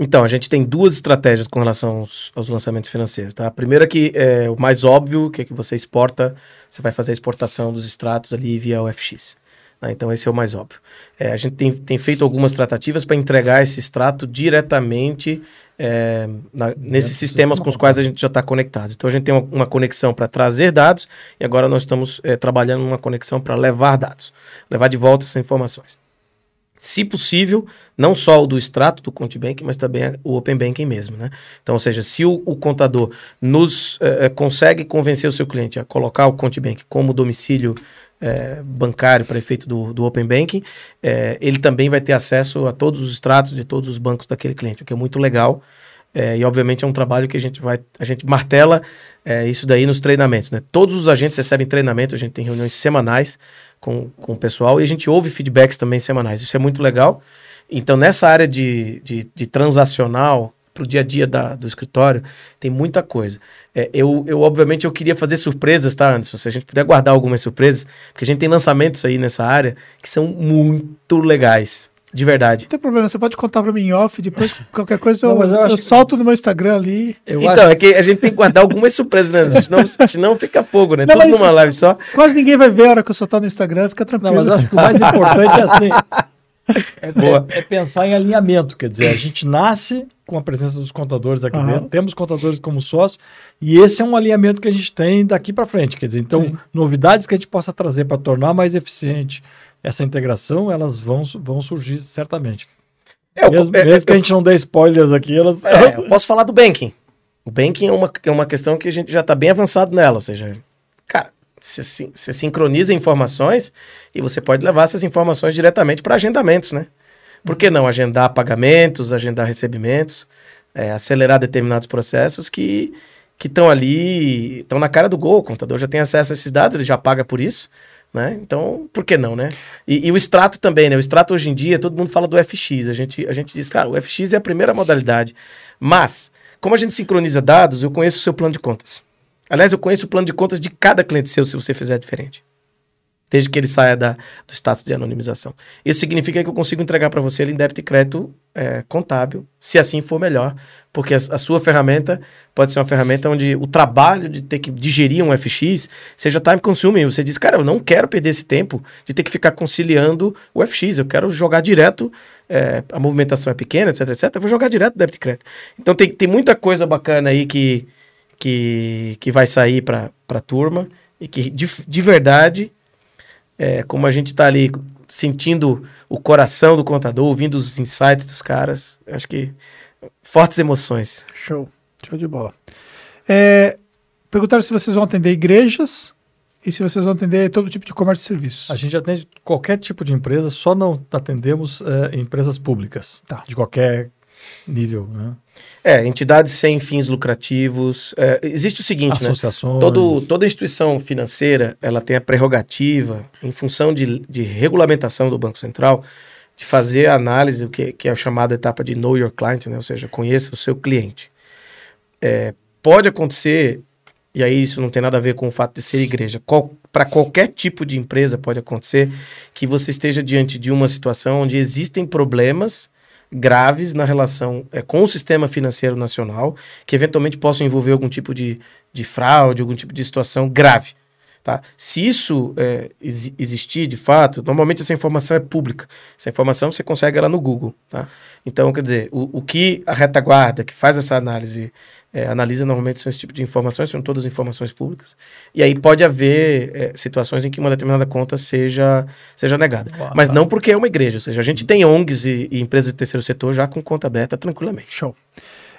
Então, a gente tem duas estratégias com relação aos, aos lançamentos financeiros. Tá? A primeira que é o mais óbvio, que é que você exporta, você vai fazer a exportação dos extratos ali via UFX. Né? Então, esse é o mais óbvio. É, a gente tem, tem feito algumas tratativas para entregar esse extrato diretamente é, na- nesses sistemas sistema com os quais a gente já está conectado. Então, a gente tem uma, uma conexão para trazer dados e agora nós estamos é, trabalhando numa conexão para levar dados, levar de volta essas informações se possível, não só o do extrato do Contibank, mas também o Open Banking mesmo, né? Então, ou seja, se o, o contador nos eh, eh, consegue convencer o seu cliente a colocar o Contibank como domicílio eh, bancário para efeito do, do Open Banking, eh, ele também vai ter acesso a todos os extratos de todos os bancos daquele cliente, o que é muito legal. Eh, e obviamente é um trabalho que a gente vai, a gente martela eh, isso daí nos treinamentos, né? Todos os agentes recebem treinamento, a gente tem reuniões semanais com, com o pessoal e a gente ouve feedbacks também semanais. Isso é muito legal. Então, nessa área de, de, de transacional, para o dia a dia da, do escritório, tem muita coisa. É, eu, eu, obviamente, eu queria fazer surpresas, tá, Anderson? Se a gente puder guardar algumas surpresas, porque a gente tem lançamentos aí nessa área que são muito legais. De verdade. Não tem problema, você pode contar para mim em off, depois qualquer coisa eu, Não, eu eu que- solto no meu Instagram ali. Eu então, acho- é que a gente tem que guardar algumas surpresas, né? Senão, senão fica fogo, né? Não, Tudo numa live só. Quase ninguém vai ver a hora que eu soltar no Instagram, fica Não, tranquilo. mas eu acho que o mais importante é assim. É, Boa. é- é pensar em alinhamento, quer dizer, a gente nasce com a presença dos contadores aqui Aham. dentro, temos contadores como sócios, e esse é um alinhamento que a gente tem daqui para frente, quer dizer, então, Sim. novidades que a gente possa trazer para tornar mais eficiente essa integração, elas vão, vão surgir certamente. Eu- mesmo é, mesmo que é, a gente não dê spoilers aqui, elas... É, eu posso falar do banking. O banking é uma, é uma questão que a gente já está bem avançado nela. Ou seja, você você sincroniza informações e você pode levar essas informações diretamente para agendamentos, né? Por que não agendar pagamentos, agendar recebimentos, é, acelerar determinados processos que que estão ali, estão na cara do gol. O contador já tem acesso a esses dados, ele já paga por isso. Né? Então, por que não, né? E, e o extrato também, né? O extrato hoje em dia, todo mundo fala do FX. A gente, a gente diz, cara, o FX é a primeira modalidade. Mas, como a gente sincroniza dados, eu conheço o seu plano de contas. Aliás, eu conheço o plano de contas de cada cliente seu, se você fizer diferente. Desde que ele saia da, do status de anonimização. Isso significa que eu consigo entregar para você ele em débito e crédito é, contábil, se assim for melhor, porque a, a sua ferramenta pode ser uma ferramenta onde o trabalho de ter que digerir um FX seja time consuming. Você diz, cara, eu não quero perder esse tempo de ter que ficar conciliando o FX, eu quero jogar direto, é, a movimentação é pequena, etc, etc, eu vou jogar direto débito e crédito. Então tem, tem muita coisa bacana aí que, que, que vai sair para a turma e que de, de verdade é, como a gente está ali sentindo o coração do contador, ouvindo os insights dos caras, acho que fortes emoções. Show, show de bola. É, perguntaram se vocês vão atender igrejas e se vocês vão atender todo tipo de comércio e serviços. A gente atende qualquer tipo de empresa, só não atendemos eh, empresas públicas, Tá. de qualquer nível, né? É, entidades sem fins lucrativos. é, existe o seguinte, né? Associações. Todo, toda instituição financeira ela tem a prerrogativa, em função de, de regulamentação do Banco Central, de fazer a análise, o que, que é a chamada etapa de Know Your Client, né? ou seja, conheça o seu cliente. É, pode acontecer, e aí isso não tem nada a ver com o fato de ser igreja, para qualquer tipo de empresa pode acontecer que você esteja diante de uma situação onde existem problemas graves na relação é, com o sistema financeiro nacional, que eventualmente possam envolver algum tipo de, de fraude, algum tipo de situação grave. Tá? Se isso é, ex existir de fato, normalmente essa informação é pública. Essa informação você consegue ela no Google. Tá? Então, quer dizer, o, o que a retaguarda que faz essa análise é, analisa normalmente são esse tipo de informações, são todas informações públicas. E aí pode haver é, situações em que uma determinada conta seja, seja negada. Uau, Mas tá. não porque é uma igreja. Ou seja, a gente tem ONGs e, e empresas de terceiro setor já com conta aberta tranquilamente. Show.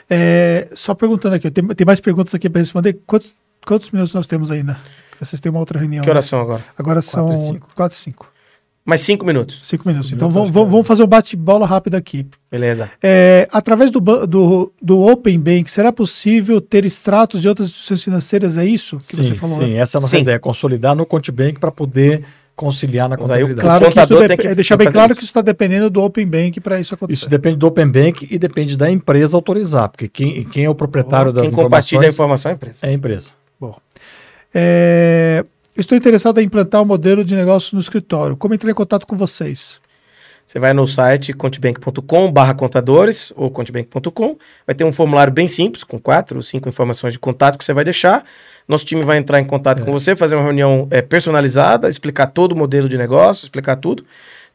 É, só perguntando aqui, tem, tem mais perguntas aqui para responder. Quantos, quantos minutos nós temos ainda? Vocês têm uma outra reunião. Que oração né? agora? Agora são 4 e 5. Mais cinco minutos. Cinco minutos. Então vamos, vamos fazer um bate-bola rápido aqui. Beleza. É, através do, do, do Open Bank, será possível ter extratos de outras instituições financeiras? É isso que sim, você falou? Sim, essa é a nossa sim. ideia, consolidar no Contibank para poder conciliar na contabilidade. Claro que isso que deixar bem claro isso. que isso está dependendo do Open Bank para isso acontecer. Isso depende do Open Bank e depende da empresa autorizar, porque quem, quem é o proprietário Ou das quem compartilha a informação é a empresa. É a empresa. Bom. É, estou interessado em implantar o um modelo de negócio no escritório. Como entrar em contato com vocês? Você vai no site contebank.com barra contadores ou contebank.com, vai ter um formulário bem simples, com quatro ou cinco informações de contato que você vai deixar. Nosso time vai entrar em contato é. com você, fazer uma reunião é, personalizada, explicar todo o modelo de negócio, explicar tudo.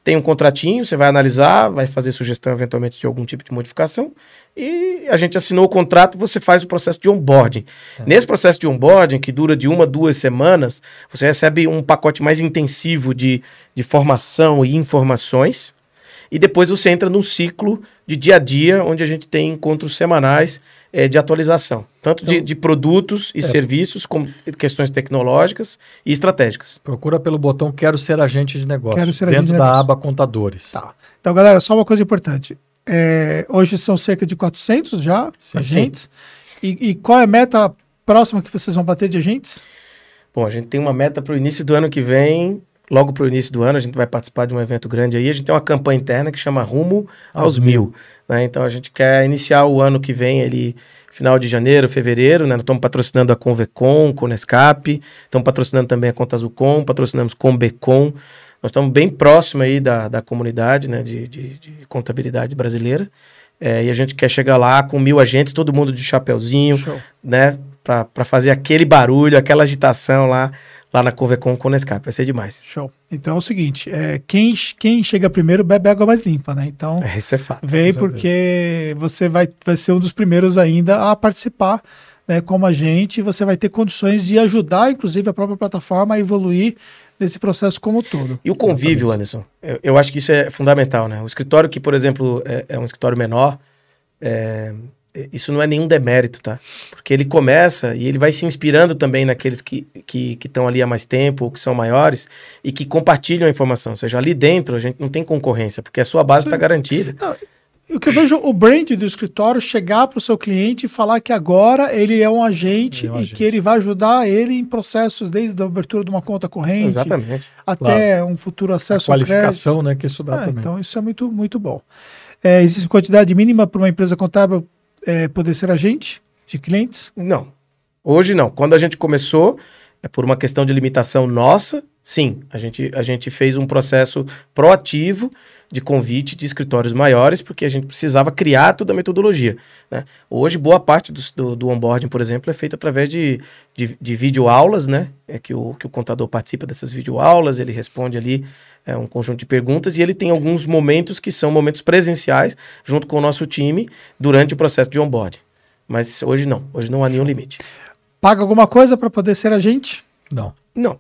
Tem um contratinho, você vai analisar, vai fazer sugestão eventualmente de algum tipo de modificação. E a gente assinou o contrato, você faz o processo de onboarding. É. Nesse processo de onboarding, que dura de uma, duas semanas, você recebe um pacote mais intensivo de, de formação e informações e depois você entra num ciclo de dia a dia, onde a gente tem encontros semanais é, de atualização, tanto então, de, de, produtos e é. serviços, como questões tecnológicas e estratégicas. Procura pelo botão Quero ser agente de negócio, Quero ser dentro da negócio. aba Contadores. Tá. Então, galera, só uma coisa importante. É, hoje são cerca de 400 já sim, agentes. Sim. E, e qual é a meta próxima que vocês vão bater de agentes? Bom, a gente tem uma meta para o início do ano que vem logo para o início do ano, a gente vai participar de um evento grande aí. A gente tem uma campanha interna que chama Rumo aos Mil. Né? Então a gente quer iniciar o ano que vem ali, final de janeiro, fevereiro. Né? Nós estamos patrocinando a Convecom, Conescap, estamos patrocinando também a Conta Azulcom, patrocinamos Combecom. Nós estamos bem próximo aí da, da comunidade né? de, de, de contabilidade brasileira. É, e a gente quer chegar lá com mil agentes, todo mundo de chapeuzinho, Show. né? Para fazer aquele barulho, aquela agitação lá lá na Convecom com o Nescap. Vai ser demais. Show. Então é o seguinte, é, quem, quem chega primeiro bebe água mais limpa, né? Então, é, isso é fato. Vem porque você vai, vai ser um dos primeiros ainda a participar né, como a gente, você vai ter condições de ajudar, inclusive, a própria plataforma a evoluir nesse processo como um todo. E o convívio, Anderson, eu, eu, acho que isso é fundamental, né? O escritório que, por exemplo, é, é um escritório menor, é, isso não é nenhum demérito, tá? Porque ele começa e ele vai se inspirando também naqueles que estão que, que ali há mais tempo, ou que são maiores, e que compartilham a informação. Ou seja, ali dentro a gente não tem concorrência, porque a sua base está garantida. Não, o que eu vejo o brand do escritório chegar para o seu cliente e falar que agora ele é um agente é um e agente. que ele vai ajudar ele em processos desde a abertura de uma conta corrente Exatamente. até claro. um futuro acesso a qualificação, né, que isso dá é, também. Então isso é muito muito bom. É, existe quantidade mínima para uma empresa contábil é, poder ser agente de clientes? Não. Hoje não. Quando a gente começou, é por uma questão de limitação nossa, sim. A gente, a gente fez um processo proativo de convite de escritórios maiores, porque a gente precisava criar toda a metodologia. Né? Hoje, boa parte do, do, do, onboarding, por exemplo, é feita através de, de, de videoaulas, né? É que o, que o contador participa dessas videoaulas, ele responde ali é, um conjunto de perguntas e ele tem alguns momentos que são momentos presenciais, junto com o nosso time, durante o processo de onboarding. Mas hoje não, hoje não há nenhum limite. Paga alguma coisa para poder ser agente? Não. Não.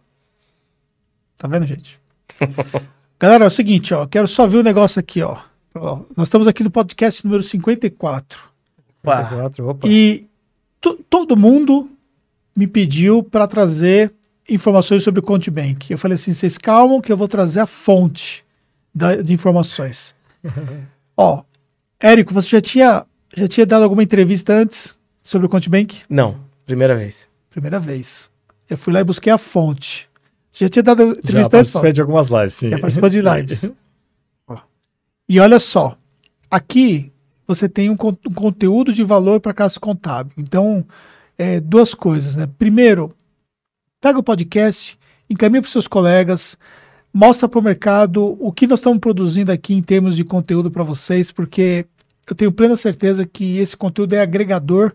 Tá vendo, gente? Galera, é o seguinte, ó, quero só ver o um negócio aqui, ó. ó. Nós estamos aqui no podcast número 54. 54 opa. E todo mundo me pediu para trazer informações sobre o ConteBank. Eu falei assim, vocês calmam que eu vou trazer a fonte da, de informações. ó, Érico, você já tinha, já tinha dado alguma entrevista antes sobre o ConteBank? Não, primeira vez. Primeira vez. Eu fui lá e busquei a fonte. Você já tinha dado entrevista já participei de algumas lives, sim. Já participou de lives. e olha só, aqui você tem um, um conteúdo de valor para classe contábil. Então, é, duas coisas, né? Primeiro, pega o podcast, encaminha para seus colegas, mostra para o mercado o que nós estamos produzindo aqui em termos de conteúdo para vocês, porque eu tenho plena certeza que esse conteúdo é agregador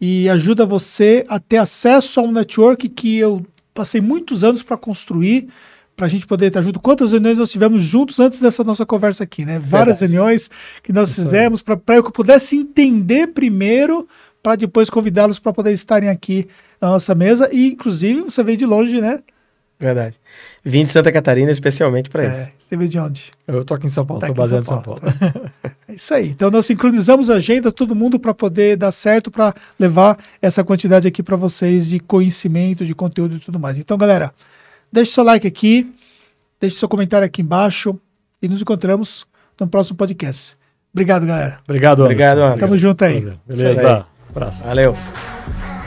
e ajuda você a ter acesso a um network que eu passei muitos anos para construir, para a gente poder estar junto. Quantas reuniões nós tivemos juntos antes dessa nossa conversa aqui, né? Várias Verdade. reuniões que nós Isso fizemos para eu pudesse entender primeiro, para depois convidá-los para poder estarem aqui na nossa mesa. E, inclusive, você veio de longe, né? Verdade. Vim de Santa Catarina especialmente para isso. É, você veio de onde? Eu tô aqui em São Paulo, tá tô baseado em São Paulo. São Paulo. é isso aí. Então nós sincronizamos a agenda, todo mundo para poder dar certo, para levar essa quantidade aqui para vocês de conhecimento, de conteúdo e tudo mais. Então, galera, deixe seu like aqui, deixe seu comentário aqui embaixo e nos encontramos no próximo podcast. Obrigado, galera. Obrigado, Obrigado, Anderson. Tamo junto aí. Beleza. Beleza. Abraço. Valeu.